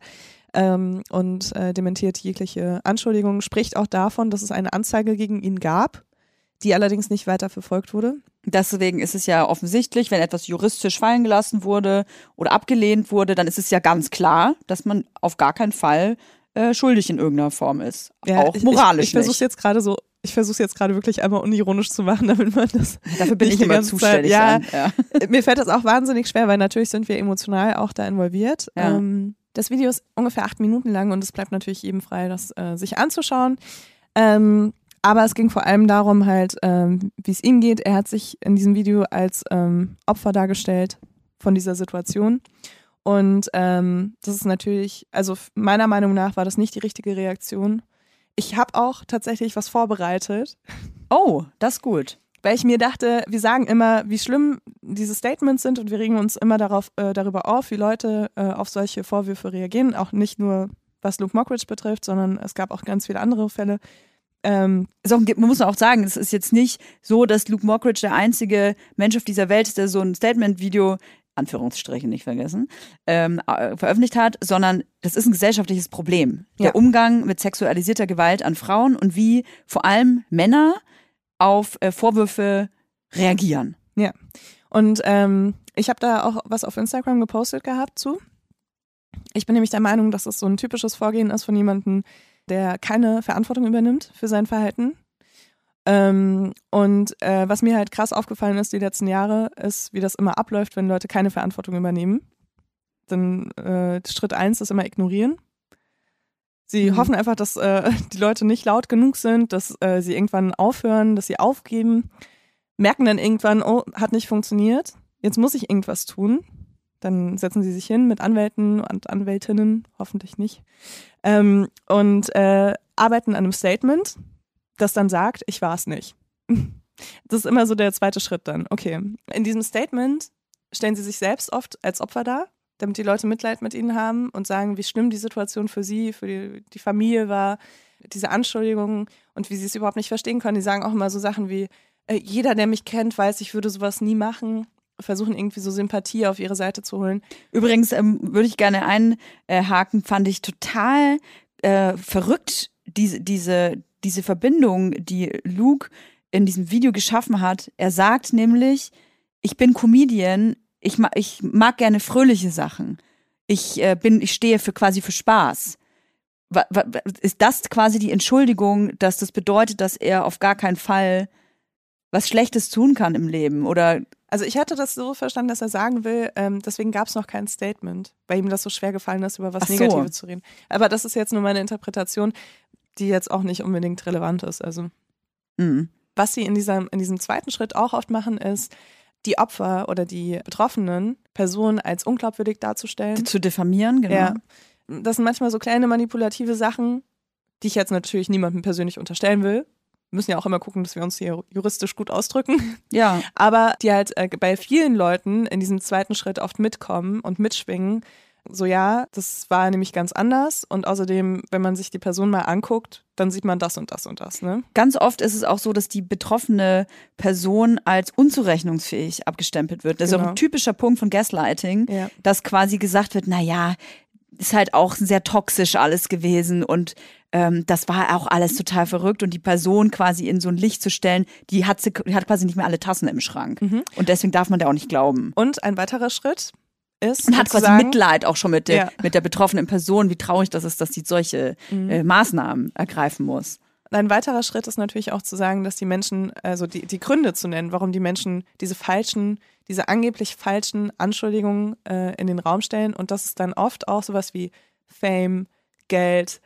ähm, und äh, dementiert jegliche Anschuldigungen, spricht auch davon, dass es eine Anzeige gegen ihn gab, die allerdings nicht weiter verfolgt wurde. Deswegen ist es ja offensichtlich, wenn etwas juristisch fallen gelassen wurde oder abgelehnt wurde, dann ist es ja ganz klar, dass man auf gar keinen Fall äh, schuldig in irgendeiner Form ist. auch ich, moralisch Ich, ich versuche jetzt gerade so, ich versuche jetzt gerade wirklich einmal unironisch zu machen, *laughs* damit man das Dafür bin nicht ich immer zuständig. Dann. ja. *laughs* mir fällt das auch wahnsinnig schwer, weil natürlich sind wir emotional auch da involviert. Ja. Ähm, das Video ist ungefähr acht Minuten lang und es bleibt natürlich jedem frei, das äh, sich anzuschauen. Ähm, aber es ging vor allem darum halt, ähm, wie es ihm geht. Er hat sich in diesem Video als ähm, Opfer dargestellt von dieser Situation. Und ähm, das ist natürlich, also meiner Meinung nach war das nicht die richtige Reaktion. Ich habe auch tatsächlich was vorbereitet, Oh, das ist gut. weil ich mir dachte, wir sagen immer, wie schlimm diese Statements sind und wir regen uns immer darauf, äh, darüber auf, wie Leute äh, auf solche Vorwürfe reagieren. Auch nicht nur was Luke Mockridge betrifft, sondern es gab auch ganz viele andere Fälle. Ähm, auch, man muss auch sagen, es ist jetzt nicht so, dass Luke Mockridge der einzige Mensch auf dieser Welt ist, der so ein Statement-Video, Anführungsstriche nicht vergessen, ähm, äh, veröffentlicht hat, sondern das ist ein gesellschaftliches Problem. Ja. Der Umgang mit sexualisierter Gewalt an Frauen und wie vor allem Männer auf äh, Vorwürfe reagieren. Und ähm, ich habe da auch was auf Instagram gepostet gehabt zu. Ich bin nämlich der Meinung, dass es so ein typisches Vorgehen ist von jemandem, der keine Verantwortung übernimmt für sein Verhalten. Ähm, und äh, was mir halt krass aufgefallen ist die letzten Jahre, ist, wie das immer abläuft, wenn Leute keine Verantwortung übernehmen. Dann äh, Schritt eins ist immer ignorieren. Sie Mhm. hoffen einfach, dass äh, *laughs* die Leute nicht laut genug sind, dass äh, sie irgendwann aufhören, dass sie aufgeben, merken dann irgendwann, oh, hat nicht funktioniert, jetzt muss ich irgendwas tun. Dann setzen sie sich hin mit Anwälten und Anwältinnen, hoffentlich nicht, ähm, und äh, arbeiten an einem Statement, das dann sagt, ich war es nicht. *laughs* Das ist immer so der zweite Schritt dann. Okay, in diesem Statement stellen sie sich selbst oft als Opfer dar, damit die Leute Mitleid mit ihnen haben und sagen, wie schlimm die Situation für sie, für die, die Familie war, diese Anschuldigungen und wie sie es überhaupt nicht verstehen können. Die sagen auch immer so Sachen wie, äh, jeder, der mich kennt, weiß, ich würde sowas nie machen. Versuchen irgendwie so Sympathie auf ihre Seite zu holen. Übrigens ähm, würde ich gerne einhaken, fand ich total äh, verrückt, diese, diese, diese Verbindung, die Luke in diesem Video geschaffen hat. Er sagt nämlich, ich bin Comedian, ich, ma ich mag gerne fröhliche Sachen. Ich äh, bin, ich stehe für quasi für Spaß. Wa wa ist das quasi die Entschuldigung, dass das bedeutet, dass er auf gar keinen Fall was Schlechtes tun kann im Leben? Oder Also ich hatte das so verstanden, dass er sagen will, ähm, deswegen gab es noch kein Statement, weil ihm das so schwer gefallen ist, über was so. Negatives zu reden. Aber das ist jetzt nur meine Interpretation, die jetzt auch nicht unbedingt relevant ist. Also Mhm. was sie in diesem, in diesem zweiten Schritt auch oft machen, ist, die Opfer oder die betroffenen Personen als unglaubwürdig darzustellen. Zu diffamieren, genau. Ja. Das sind manchmal so kleine manipulative Sachen, die ich jetzt natürlich niemandem persönlich unterstellen will. Wir müssen ja auch immer gucken, dass wir uns hier juristisch gut ausdrücken. ja. Aber die halt äh, bei vielen Leuten in diesem zweiten Schritt oft mitkommen und mitschwingen. So ja, das war nämlich ganz anders. Und außerdem, wenn man sich die Person mal anguckt, dann sieht man das und das und das. Ne? Ganz oft ist es auch so, dass die betroffene Person als unzurechnungsfähig abgestempelt wird. Das ist Genau. auch ein typischer Punkt von Gaslighting, Ja. dass quasi gesagt wird, na ja, ist halt auch sehr toxisch alles gewesen und ähm, das war auch alles total verrückt und die Person quasi in so ein Licht zu stellen, die hat, sie, die hat quasi nicht mehr alle Tassen im Schrank Mhm. und deswegen darf man da auch nicht glauben. Und ein weiterer Schritt ist Und hat quasi sozusagen- Mitleid auch schon mit der, Ja. mit der betroffenen Person, wie traurig das ist, dass sie solche Mhm. äh, Maßnahmen ergreifen muss. Ein weiterer Schritt ist natürlich auch zu sagen, dass die Menschen, also die, die Gründe zu nennen, warum die Menschen diese falschen, diese angeblich falschen Anschuldigungen äh, in den Raum stellen. Und das ist dann oft auch sowas wie Fame, Geld,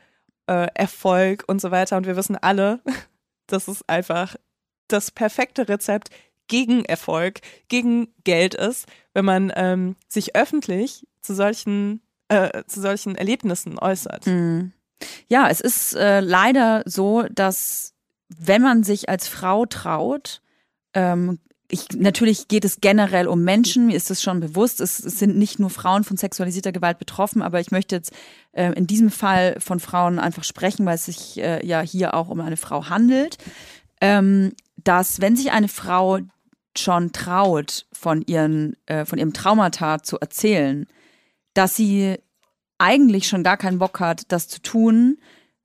äh, Erfolg und so weiter. Und wir wissen alle, *laughs* dass es einfach das perfekte Rezept gegen Erfolg, gegen Geld ist, wenn man ähm, sich öffentlich zu solchen, äh, zu solchen Erlebnissen äußert. Mhm. Ja, es ist äh, leider so, dass wenn man sich als Frau traut, ähm, ich, natürlich geht es generell um Menschen, mir ist das schon bewusst. Es, es sind nicht nur Frauen von sexualisierter Gewalt betroffen, aber ich möchte jetzt äh, in diesem Fall von Frauen einfach sprechen, weil es sich äh, ja hier auch um eine Frau handelt. Ähm, dass wenn sich eine Frau schon traut, von, ihren, äh, von ihrem Traumata zu erzählen, dass sie eigentlich schon gar keinen Bock hat, das zu tun,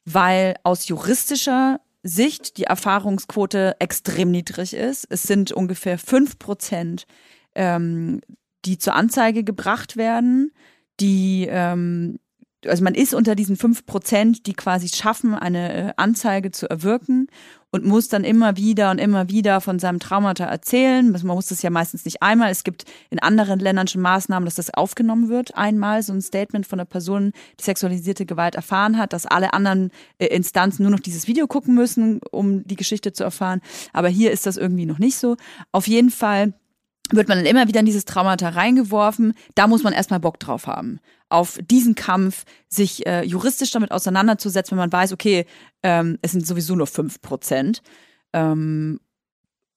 weil aus juristischer Sicht die Erfahrungsquote extrem niedrig ist. Es sind ungefähr fünf Prozent, ähm, die zur Anzeige gebracht werden, die ähm, also man ist unter diesen fünf Prozent, die quasi schaffen, eine äh, Anzeige zu erwirken und muss dann immer wieder und immer wieder von seinem Traumata erzählen. Man muss das ja meistens nicht einmal. Es gibt in anderen Ländern schon Maßnahmen, dass das aufgenommen wird. Einmal so ein Statement von einer Person, die sexualisierte Gewalt erfahren hat, dass alle anderen äh, Instanzen nur noch dieses Video gucken müssen, um die Geschichte zu erfahren. Aber hier ist das irgendwie noch nicht so. Auf jeden Fall wird man dann immer wieder in dieses Traumata reingeworfen. Da muss man erstmal Bock drauf haben. Auf diesen Kampf, sich äh, juristisch damit auseinanderzusetzen, wenn man weiß, okay, ähm, es sind sowieso nur fünf Prozent. Ähm,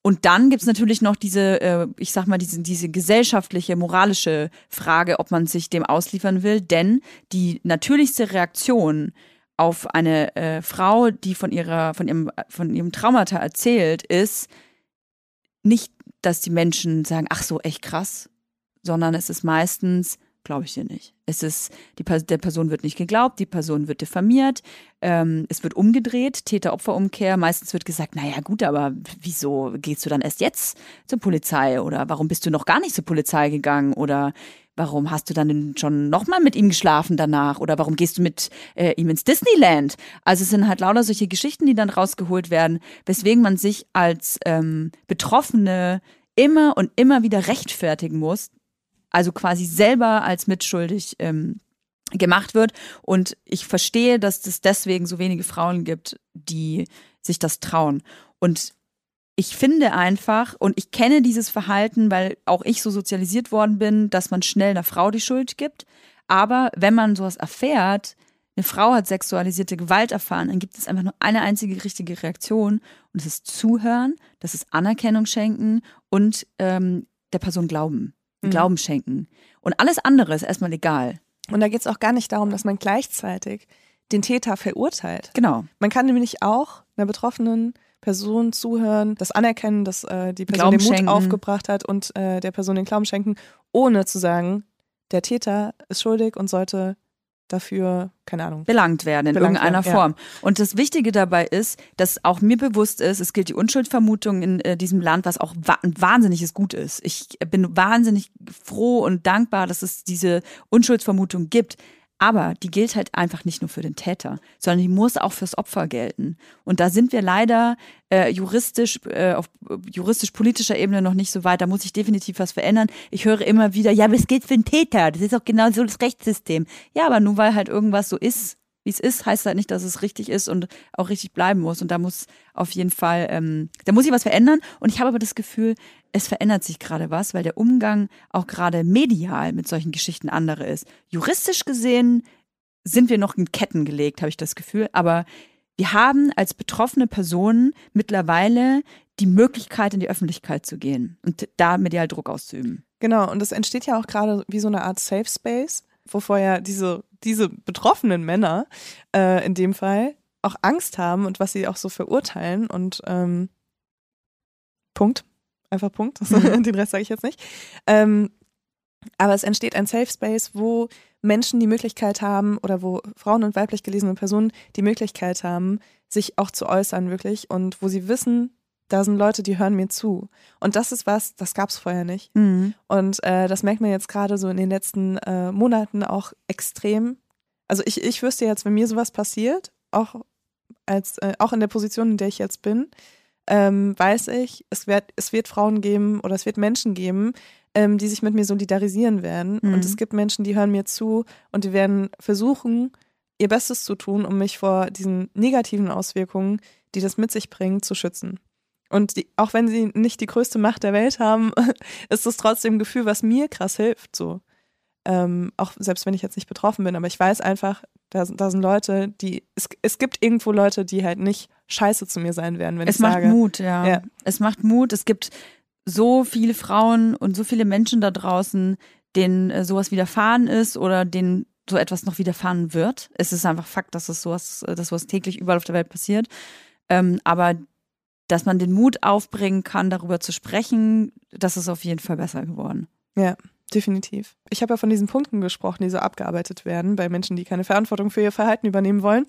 und dann gibt's natürlich noch diese, äh, ich sag mal, diese, diese gesellschaftliche, moralische Frage, ob man sich dem ausliefern will. Denn die natürlichste Reaktion auf eine äh, Frau, die von ihrer, von ihrem, von ihrem Traumata erzählt, ist nicht, dass die Menschen sagen, ach so, echt krass, sondern es ist meistens, glaube ich dir nicht. Es ist, die, der Person wird nicht geglaubt, die Person wird diffamiert, ähm, es wird umgedreht, Täter-Opfer-Umkehr. Meistens wird gesagt, naja gut, aber wieso gehst du dann erst jetzt zur Polizei? Oder warum bist du noch gar nicht zur Polizei gegangen? Oder warum hast du dann schon nochmal mit ihm geschlafen danach? Oder warum gehst du mit äh, ihm ins Disneyland? Also es sind halt lauter solche Geschichten, die dann rausgeholt werden, weswegen man sich als ähm, Betroffene immer und immer wieder rechtfertigen muss, also quasi selber als mitschuldig ähm, gemacht wird. Und ich verstehe, dass es deswegen so wenige Frauen gibt, die sich das trauen. Und ich finde einfach, und ich kenne dieses Verhalten, weil auch ich so sozialisiert worden bin, dass man schnell einer Frau die Schuld gibt. Aber wenn man sowas erfährt, eine Frau hat sexualisierte Gewalt erfahren, dann gibt es einfach nur eine einzige richtige Reaktion und das ist Zuhören, das ist Anerkennung schenken und ähm, der Person Glauben, Mhm. Glauben schenken. Und alles andere ist erstmal egal. Und da geht es auch gar nicht darum, dass man gleichzeitig den Täter verurteilt. Genau. Man kann nämlich auch einer betroffenen Person zuhören, das anerkennen, dass äh, die Person Glauben den Mut schenken. aufgebracht hat und äh, der Person den Glauben schenken, ohne zu sagen, der Täter ist schuldig und sollte dafür, keine Ahnung. belangt werden in Belangt irgendeiner werden, ja. Form. Und das Wichtige dabei ist, dass auch mir bewusst ist, es gilt die Unschuldvermutung in äh, diesem Land, was auch wa ein wahnsinniges Gut ist. Ich bin wahnsinnig froh und dankbar, dass es diese Unschuldsvermutung gibt. Aber die gilt halt einfach nicht nur für den Täter, sondern die muss auch fürs Opfer gelten. Und da sind wir leider äh, juristisch, äh, auf juristisch-politischer Ebene noch nicht so weit. Da muss sich definitiv was verändern. Ich höre immer wieder, ja, aber es gilt für den Täter. Das ist auch genau so das Rechtssystem. Ja, aber nur weil halt irgendwas so ist, wie es ist, heißt halt nicht, dass es richtig ist und auch richtig bleiben muss. Und da muss auf jeden Fall, ähm, da muss sich was verändern. Und ich habe aber das Gefühl, es verändert sich gerade was, weil der Umgang auch gerade medial mit solchen Geschichten andere ist. Juristisch gesehen sind wir noch in Ketten gelegt, habe ich das Gefühl. Aber wir haben als betroffene Personen mittlerweile die Möglichkeit, in die Öffentlichkeit zu gehen und da medial Druck auszuüben. Genau, und es entsteht ja auch gerade wie so eine Art Safe Space, wo vorher diese, diese betroffenen Männer äh, in dem Fall auch Angst haben und was sie auch so verurteilen und ähm, Punkt. Einfach Punkt. Mhm. *laughs* Den Rest sage ich jetzt nicht. Ähm, aber es entsteht ein Safe Space, wo Menschen die Möglichkeit haben oder wo Frauen und weiblich gelesene Personen die Möglichkeit haben, sich auch zu äußern wirklich und wo sie wissen, da sind Leute, die hören mir zu. Und das ist was, das gab es vorher nicht. Mhm. Und äh, das merkt man jetzt gerade so in den letzten äh, Monaten auch extrem. Also ich, ich wüsste jetzt, wenn mir sowas passiert, auch als äh, auch in der Position, in der ich jetzt bin, ähm, weiß ich, es wird, es wird Frauen geben oder es wird Menschen geben, ähm, die sich mit mir solidarisieren werden. Mhm. Und es gibt Menschen, die hören mir zu und die werden versuchen, ihr Bestes zu tun, um mich vor diesen negativen Auswirkungen, die das mit sich bringt, zu schützen. Und die, auch wenn sie nicht die größte Macht der Welt haben, *laughs* ist es trotzdem ein Gefühl, was mir krass hilft. So. Ähm, auch selbst wenn ich jetzt nicht betroffen bin, aber ich weiß einfach, da, sind- da sind Leute, die, es, es gibt irgendwo Leute, die halt nicht scheiße zu mir sein werden, wenn Es ich macht sage. Mut, ja. Ja. Es macht Mut. Es gibt so viele Frauen und so viele Menschen da draußen, denen äh, sowas widerfahren ist oder denen so etwas noch widerfahren wird. Es ist einfach Fakt, dass es sowas, dass sowas täglich überall auf der Welt passiert. Ähm, aber dass man den Mut aufbringen kann, darüber zu sprechen, das ist auf jeden Fall besser geworden. Ja, definitiv. Ich habe ja von diesen Punkten gesprochen, die so abgearbeitet werden bei Menschen, die keine Verantwortung für ihr Verhalten übernehmen wollen.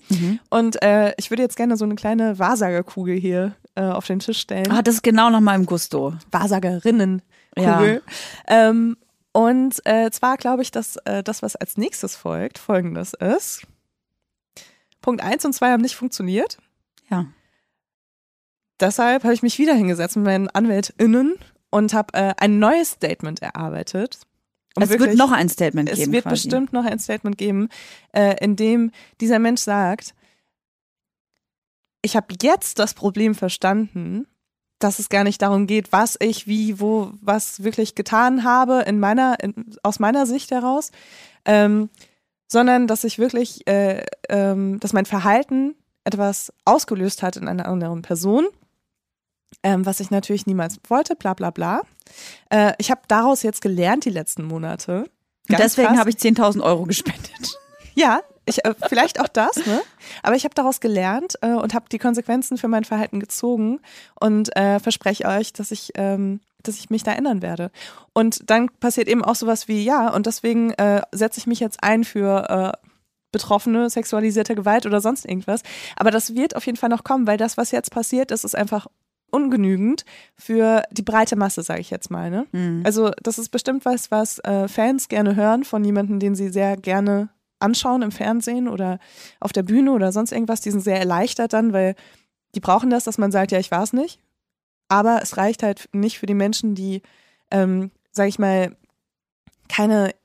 Und äh, ich würde jetzt gerne so eine kleine Wahrsagerkugel hier äh, auf den Tisch stellen. Ah, das ist genau nach meinem Gusto. Wahrsagerinnenkugel. Ja. Ähm, und äh, zwar glaube ich, dass äh, das, was als nächstes folgt, folgendes ist. Punkt 1 und 2 haben nicht funktioniert. Ja. Deshalb habe ich mich wieder hingesetzt mit meinen AnwältInnen und habe äh, ein neues Statement erarbeitet. Um es wird wirklich- noch ein Statement es geben. wird quasi. bestimmt noch ein Statement geben, äh, in dem dieser Mensch sagt, ich habe jetzt das Problem verstanden, dass es gar nicht darum geht, was ich wie, wo, was wirklich getan habe in meiner, in, aus meiner Sicht heraus, ähm, sondern dass ich wirklich, äh, ähm, dass mein Verhalten etwas ausgelöst hat in einer anderen Person, ähm, was ich natürlich niemals wollte, bla bla bla. Äh, ich habe daraus jetzt gelernt die letzten Monate. Ganz deswegen habe ich 10.000 Euro gespendet. *laughs* Ja, ich, äh, vielleicht auch das, ne? Aber ich habe daraus gelernt äh, und habe die Konsequenzen für mein Verhalten gezogen und äh, verspreche euch, dass ich, ähm, dass ich mich da ändern werde. Und dann passiert eben auch sowas wie, ja, und deswegen äh, setze ich mich jetzt ein für äh, Betroffene, sexualisierte Gewalt oder sonst irgendwas. Aber das wird auf jeden Fall noch kommen, weil das, was jetzt passiert ist, ist einfach ungenügend für die breite Masse, sage ich jetzt mal. Ne? Mhm. Also das ist bestimmt was, was äh, Fans gerne hören von jemandem, den sie sehr gerne anschauen im Fernsehen oder auf der Bühne oder sonst irgendwas. Die sind sehr erleichtert dann, weil die brauchen das, dass man sagt, ja, ich war es nicht. Aber es reicht halt nicht für die Menschen, die, ähm, sage ich mal, keine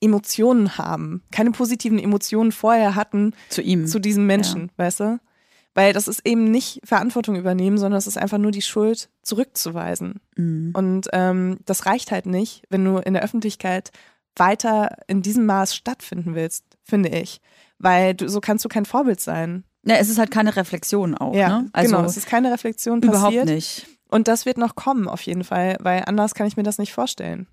Emotionen haben, keine positiven Emotionen vorher hatten Zu ihm. zu diesem Menschen, weißt du? Weil das ist eben nicht Verantwortung übernehmen, sondern es ist einfach nur die Schuld zurückzuweisen. Mhm. Und ähm, das reicht halt nicht, wenn du in der Öffentlichkeit weiter in diesem Maß stattfinden willst, finde ich. Weil du, so kannst du kein Vorbild sein. Ja, es ist halt keine Reflexion auch. ja, ne? Also genau. Es ist keine Reflexion überhaupt passiert. nicht. Und das wird noch kommen, auf jeden Fall, weil anders kann ich mir das nicht vorstellen.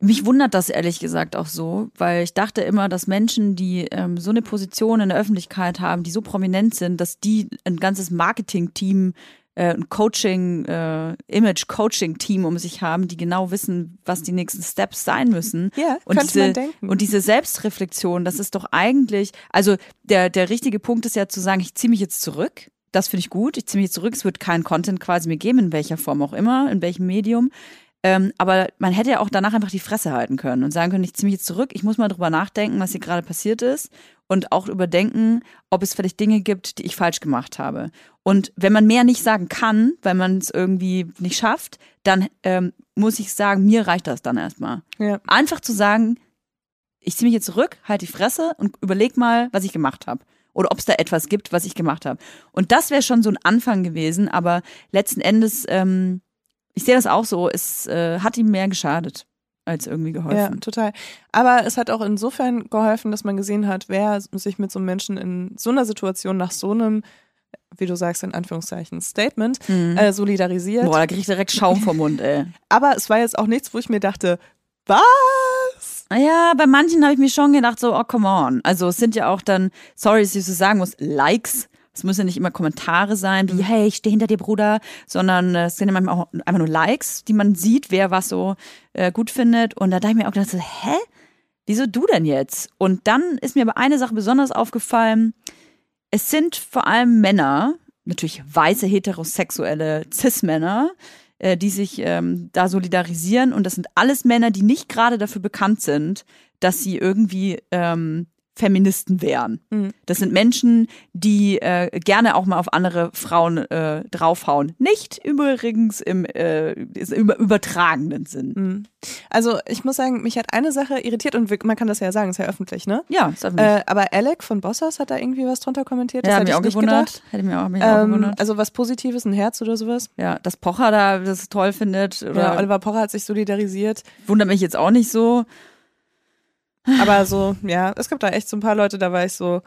Mich wundert das ehrlich gesagt auch so, weil ich dachte immer, dass Menschen, die ähm, so eine Position in der Öffentlichkeit haben, die so prominent sind, dass die ein ganzes Marketing-Team, äh, ein Coaching, äh, Image-Coaching-Team um sich haben, die genau wissen, was die nächsten Steps sein müssen. Ja, Und könnte diese, man denken. Und diese Selbstreflexion, das ist doch eigentlich, also der, der richtige Punkt ist ja zu sagen, ich ziehe mich jetzt zurück. Das finde ich gut. Ich ziehe mich jetzt zurück. Es wird keinen Content quasi mehr geben, in welcher Form auch immer, in welchem Medium. Ähm, aber man hätte ja auch danach einfach die Fresse halten können und sagen können, ich ziehe mich jetzt zurück, ich muss mal drüber nachdenken, was hier gerade passiert ist und auch überdenken, ob es vielleicht Dinge gibt, die ich falsch gemacht habe. Und wenn man mehr nicht sagen kann, weil man es irgendwie nicht schafft, dann ähm, muss ich sagen, mir reicht das dann erstmal. Ja. Einfach zu sagen, ich ziehe mich jetzt zurück, halt die Fresse und überleg mal, was ich gemacht habe. Oder ob es da etwas gibt, was ich gemacht habe. Und das wäre schon so ein Anfang gewesen, aber letzten Endes, ähm, ich sehe das auch so, es äh, hat ihm mehr geschadet als irgendwie Ja, geholfen. total. Aber es hat auch insofern geholfen, dass man gesehen hat, wer sich mit so einem Menschen in so einer Situation nach so einem, wie du sagst, in Anführungszeichen, Statement Mhm. äh, solidarisiert. Boah, da krieg ich direkt Schaum vom Mund, ey. *laughs* Aber es war jetzt auch nichts, wo ich mir dachte, was? Naja, bei manchen habe ich mir schon gedacht, so, oh, come on. Also es sind ja auch dann, sorry, dass ich so sagen muss, Likes. Es müssen ja nicht immer Kommentare sein, wie, hey, ich stehe hinter dir, Bruder, sondern äh, es sind ja manchmal auch einfach nur Likes, die man sieht, wer was so äh, gut findet. Und da dachte ich mir auch gedacht, so, hä? Wieso du denn jetzt? Und dann ist mir aber eine Sache besonders aufgefallen. Es sind vor allem Männer, natürlich weiße, heterosexuelle Cis-Männer, äh, die sich ähm, da solidarisieren. Und das sind alles Männer, die nicht gerade dafür bekannt sind, dass sie irgendwie ähm, Feministen wären. Mhm. Das sind Menschen, die äh, gerne auch mal auf andere Frauen äh, draufhauen. Nicht übrigens im, äh, im übertragenen Sinn. Hm. Also ich muss sagen, mich hat eine Sache irritiert und man kann das ja sagen, ist ja öffentlich, ne? Ja, ist einfach Äh, aber Alec von Bossers hat da irgendwie was drunter kommentiert. ja, das hat mich hätte auch ich nicht gewundert. gedacht. Hätte mich auch, mich auch Ähm, gewundert. also was Positives, ein Herz oder sowas. Ja, dass Pocher da das toll findet. Oder Ja, Oliver Pocher hat sich solidarisiert. wundert mich jetzt auch nicht so. Aber so, ja, es gibt da echt so ein paar Leute, da war ich so,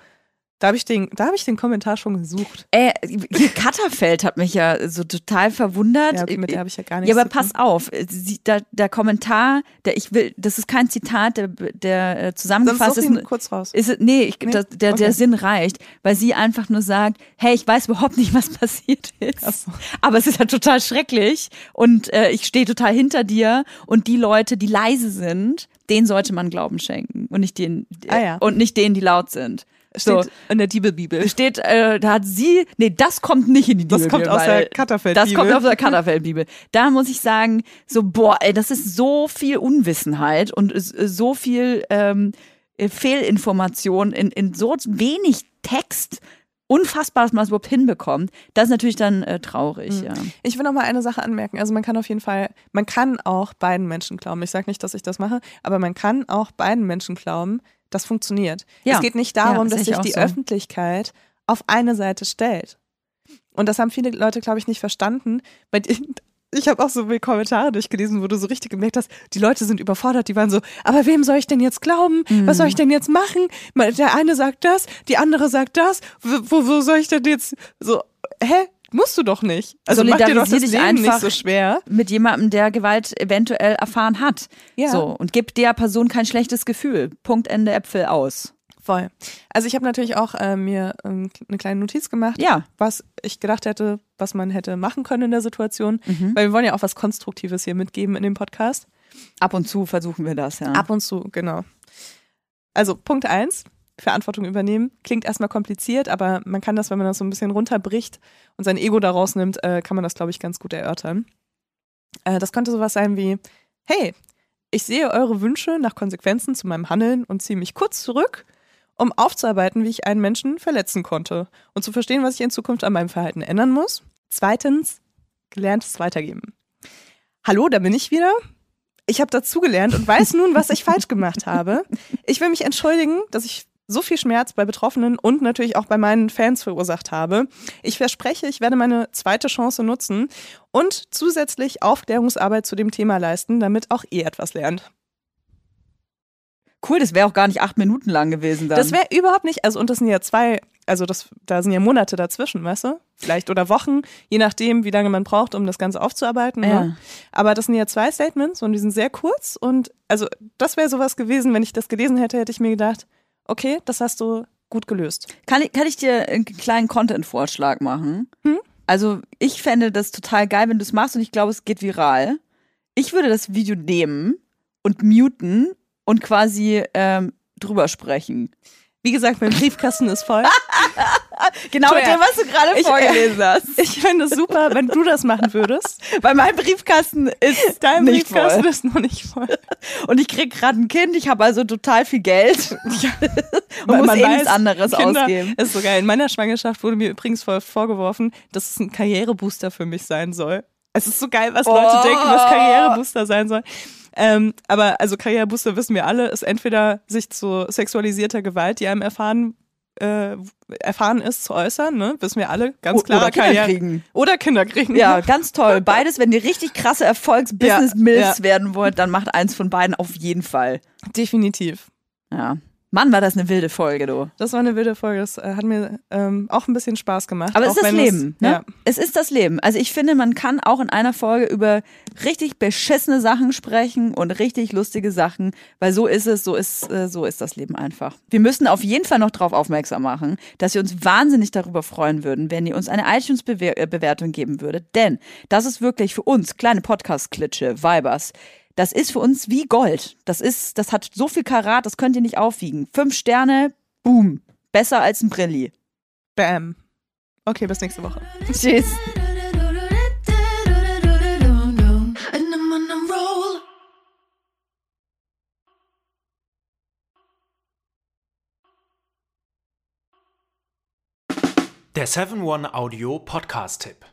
da habe ich den, da habe ich den Kommentar schon gesucht. Äh, hier Katterfeld hat mich ja so total verwundert. Ja, okay, mit der habe ich ja gar nichts Ja, aber pass auf, sie, da, der Kommentar, der ich will, das ist kein Zitat, der, der äh, zusammengefasst ist. ihn kurz raus. Ist nee, ich, Nee? das, der, Okay. der Sinn reicht, weil sie einfach nur sagt, hey, ich weiß überhaupt nicht, was *laughs* passiert ist. So. Aber es ist halt total schrecklich und äh, ich stehe total hinter dir und die Leute, die leise sind, denen sollte man Glauben schenken und nicht denen Ah ja. und nicht denen, die laut sind. Steht So. in der Diebelbibel. Steht, äh, da hat sie, nee, das kommt nicht in die Das Bibel. kommt aus der Katterfeld. Das kommt aus der Katterfeld-Bibel. Da muss ich sagen, so, boah, ey, das ist so viel Unwissenheit und es- so viel ähm, äh, Fehlinformation in, in so wenig Text. Unfassbar, dass man es überhaupt hinbekommt. Das ist natürlich dann äh, traurig, Mhm. ja. Ich will noch mal eine Sache anmerken. Also man kann auf jeden Fall, man kann auch beiden Menschen glauben. Ich sage nicht, dass ich das mache, aber man kann auch beiden Menschen glauben, das funktioniert. Ja. Es geht nicht darum, Ja, sehe dass ich sich die so. Öffentlichkeit auf eine Seite stellt. Und das haben viele Leute, glaube ich, nicht verstanden. Die- ich habe auch so viele Kommentare durchgelesen, wo du so richtig gemerkt hast, die Leute sind überfordert, die waren so, aber wem soll ich denn jetzt glauben? Was soll ich denn jetzt machen? Der eine sagt das, die andere sagt das. Wo, wo, soll ich denn jetzt so, hä? Musst du doch nicht. Also mach dir doch das dich Leben nicht so schwer. Mit jemandem, der Gewalt eventuell erfahren hat. Ja. So, und gib der Person kein schlechtes Gefühl. Punkt, Ende, Äpfel aus. Voll. Also ich habe natürlich auch äh, mir ähm, eine kleine Notiz gemacht, Ja. was ich gedacht hätte, was man hätte machen können in der Situation. Mhm. Weil wir wollen ja auch was Konstruktives hier mitgeben in dem Podcast. Ab und zu versuchen wir das, ja. Ab und zu, genau. Also Punkt eins, Verantwortung übernehmen. Klingt erstmal kompliziert, aber man kann das, wenn man das so ein bisschen runterbricht und sein Ego da rausnimmt, äh, kann man das, glaube ich, ganz gut erörtern. Äh, das könnte sowas sein wie, hey, ich sehe eure Wünsche nach Konsequenzen zu meinem Handeln und ziehe mich kurz zurück, um aufzuarbeiten, wie ich einen Menschen verletzen konnte und zu verstehen, was ich in Zukunft an meinem Verhalten ändern muss. Zweitens, gelerntes Weitergeben. Hallo, da bin ich wieder. Ich habe dazugelernt und weiß nun, was ich falsch gemacht habe. Ich will mich entschuldigen, dass ich so viel Schmerz bei Betroffenen und natürlich auch bei meinen Fans verursacht habe. Ich verspreche, ich werde meine zweite Chance nutzen und zusätzlich Aufklärungsarbeit zu dem Thema leisten, damit auch ihr etwas lernt. Cool, das wäre auch gar nicht acht Minuten lang gewesen dann. Das wäre überhaupt nicht, also und das sind ja zwei, also das, da sind ja Monate dazwischen, weißt du? Vielleicht oder Wochen, je nachdem, wie lange man braucht, um das Ganze aufzuarbeiten. Ja. Ne? Aber das sind ja zwei Statements und die sind sehr kurz und also das wäre sowas gewesen, wenn ich das gelesen hätte, hätte ich mir gedacht, okay, das hast du gut gelöst. Kann ich, kann ich dir einen kleinen Content-Vorschlag machen? Hm? Also, ich fände das total geil, wenn du es machst und ich glaube, es geht viral. Ich würde das Video nehmen und muten und quasi ähm, drüber sprechen. Wie gesagt, mein Briefkasten ist voll. *laughs* Genau mit dem, was du gerade ich- vorgelesen hast. *laughs* Ich finde es super, wenn du das machen würdest. Weil mein Briefkasten ist *laughs* Dein nicht Briefkasten voll. ist noch nicht voll. Und ich krieg gerade ein Kind, ich habe also total viel Geld und Weil muss man eh weiß, nichts anderes Kinder, ausgeben. Ist so geil. In meiner Schwangerschaft wurde mir übrigens voll vorgeworfen, dass es ein Karrierebooster für mich sein soll. Es ist so geil, was Leute Oh. denken, was Karrierebooster sein soll. Ähm, aber also Karrierebooster wissen wir alle, ist entweder sich zu sexualisierter Gewalt, die einem erfahren äh, erfahren ist, zu äußern, ne? Wissen wir alle, ganz klar. oder Kinder kriegen. Oder Kinder kriegen. Ja, *laughs* ganz toll. Beides, wenn ihr richtig krasse Erfolgs-Business-Mills Ja, werden wollt, dann macht eins von beiden auf jeden Fall. Definitiv. Ja. Mann, war das eine wilde Folge, du. Das war eine wilde Folge. Das äh, hat mir ähm, auch ein bisschen Spaß gemacht. Aber es ist das Leben. ne? Ja. Es ist das Leben. Also ich finde, man kann auch in einer Folge über richtig beschissene Sachen sprechen und richtig lustige Sachen, weil so ist es, so ist, äh, so ist das Leben einfach. Wir müssen auf jeden Fall noch darauf aufmerksam machen, dass wir uns wahnsinnig darüber freuen würden, wenn ihr uns eine iTunes-Bewertung geben würdet. Denn das ist wirklich für uns, kleine Podcast-Klitsche, Vibers, das ist für uns wie Gold. Das ist, das hat so viel Karat, das könnt ihr nicht aufwiegen. Fünf Sterne, boom. Besser als ein Brilli. Bam. Okay, bis nächste Woche. *laughs* Tschüss. Der 7-One-Audio-Podcast-Tipp.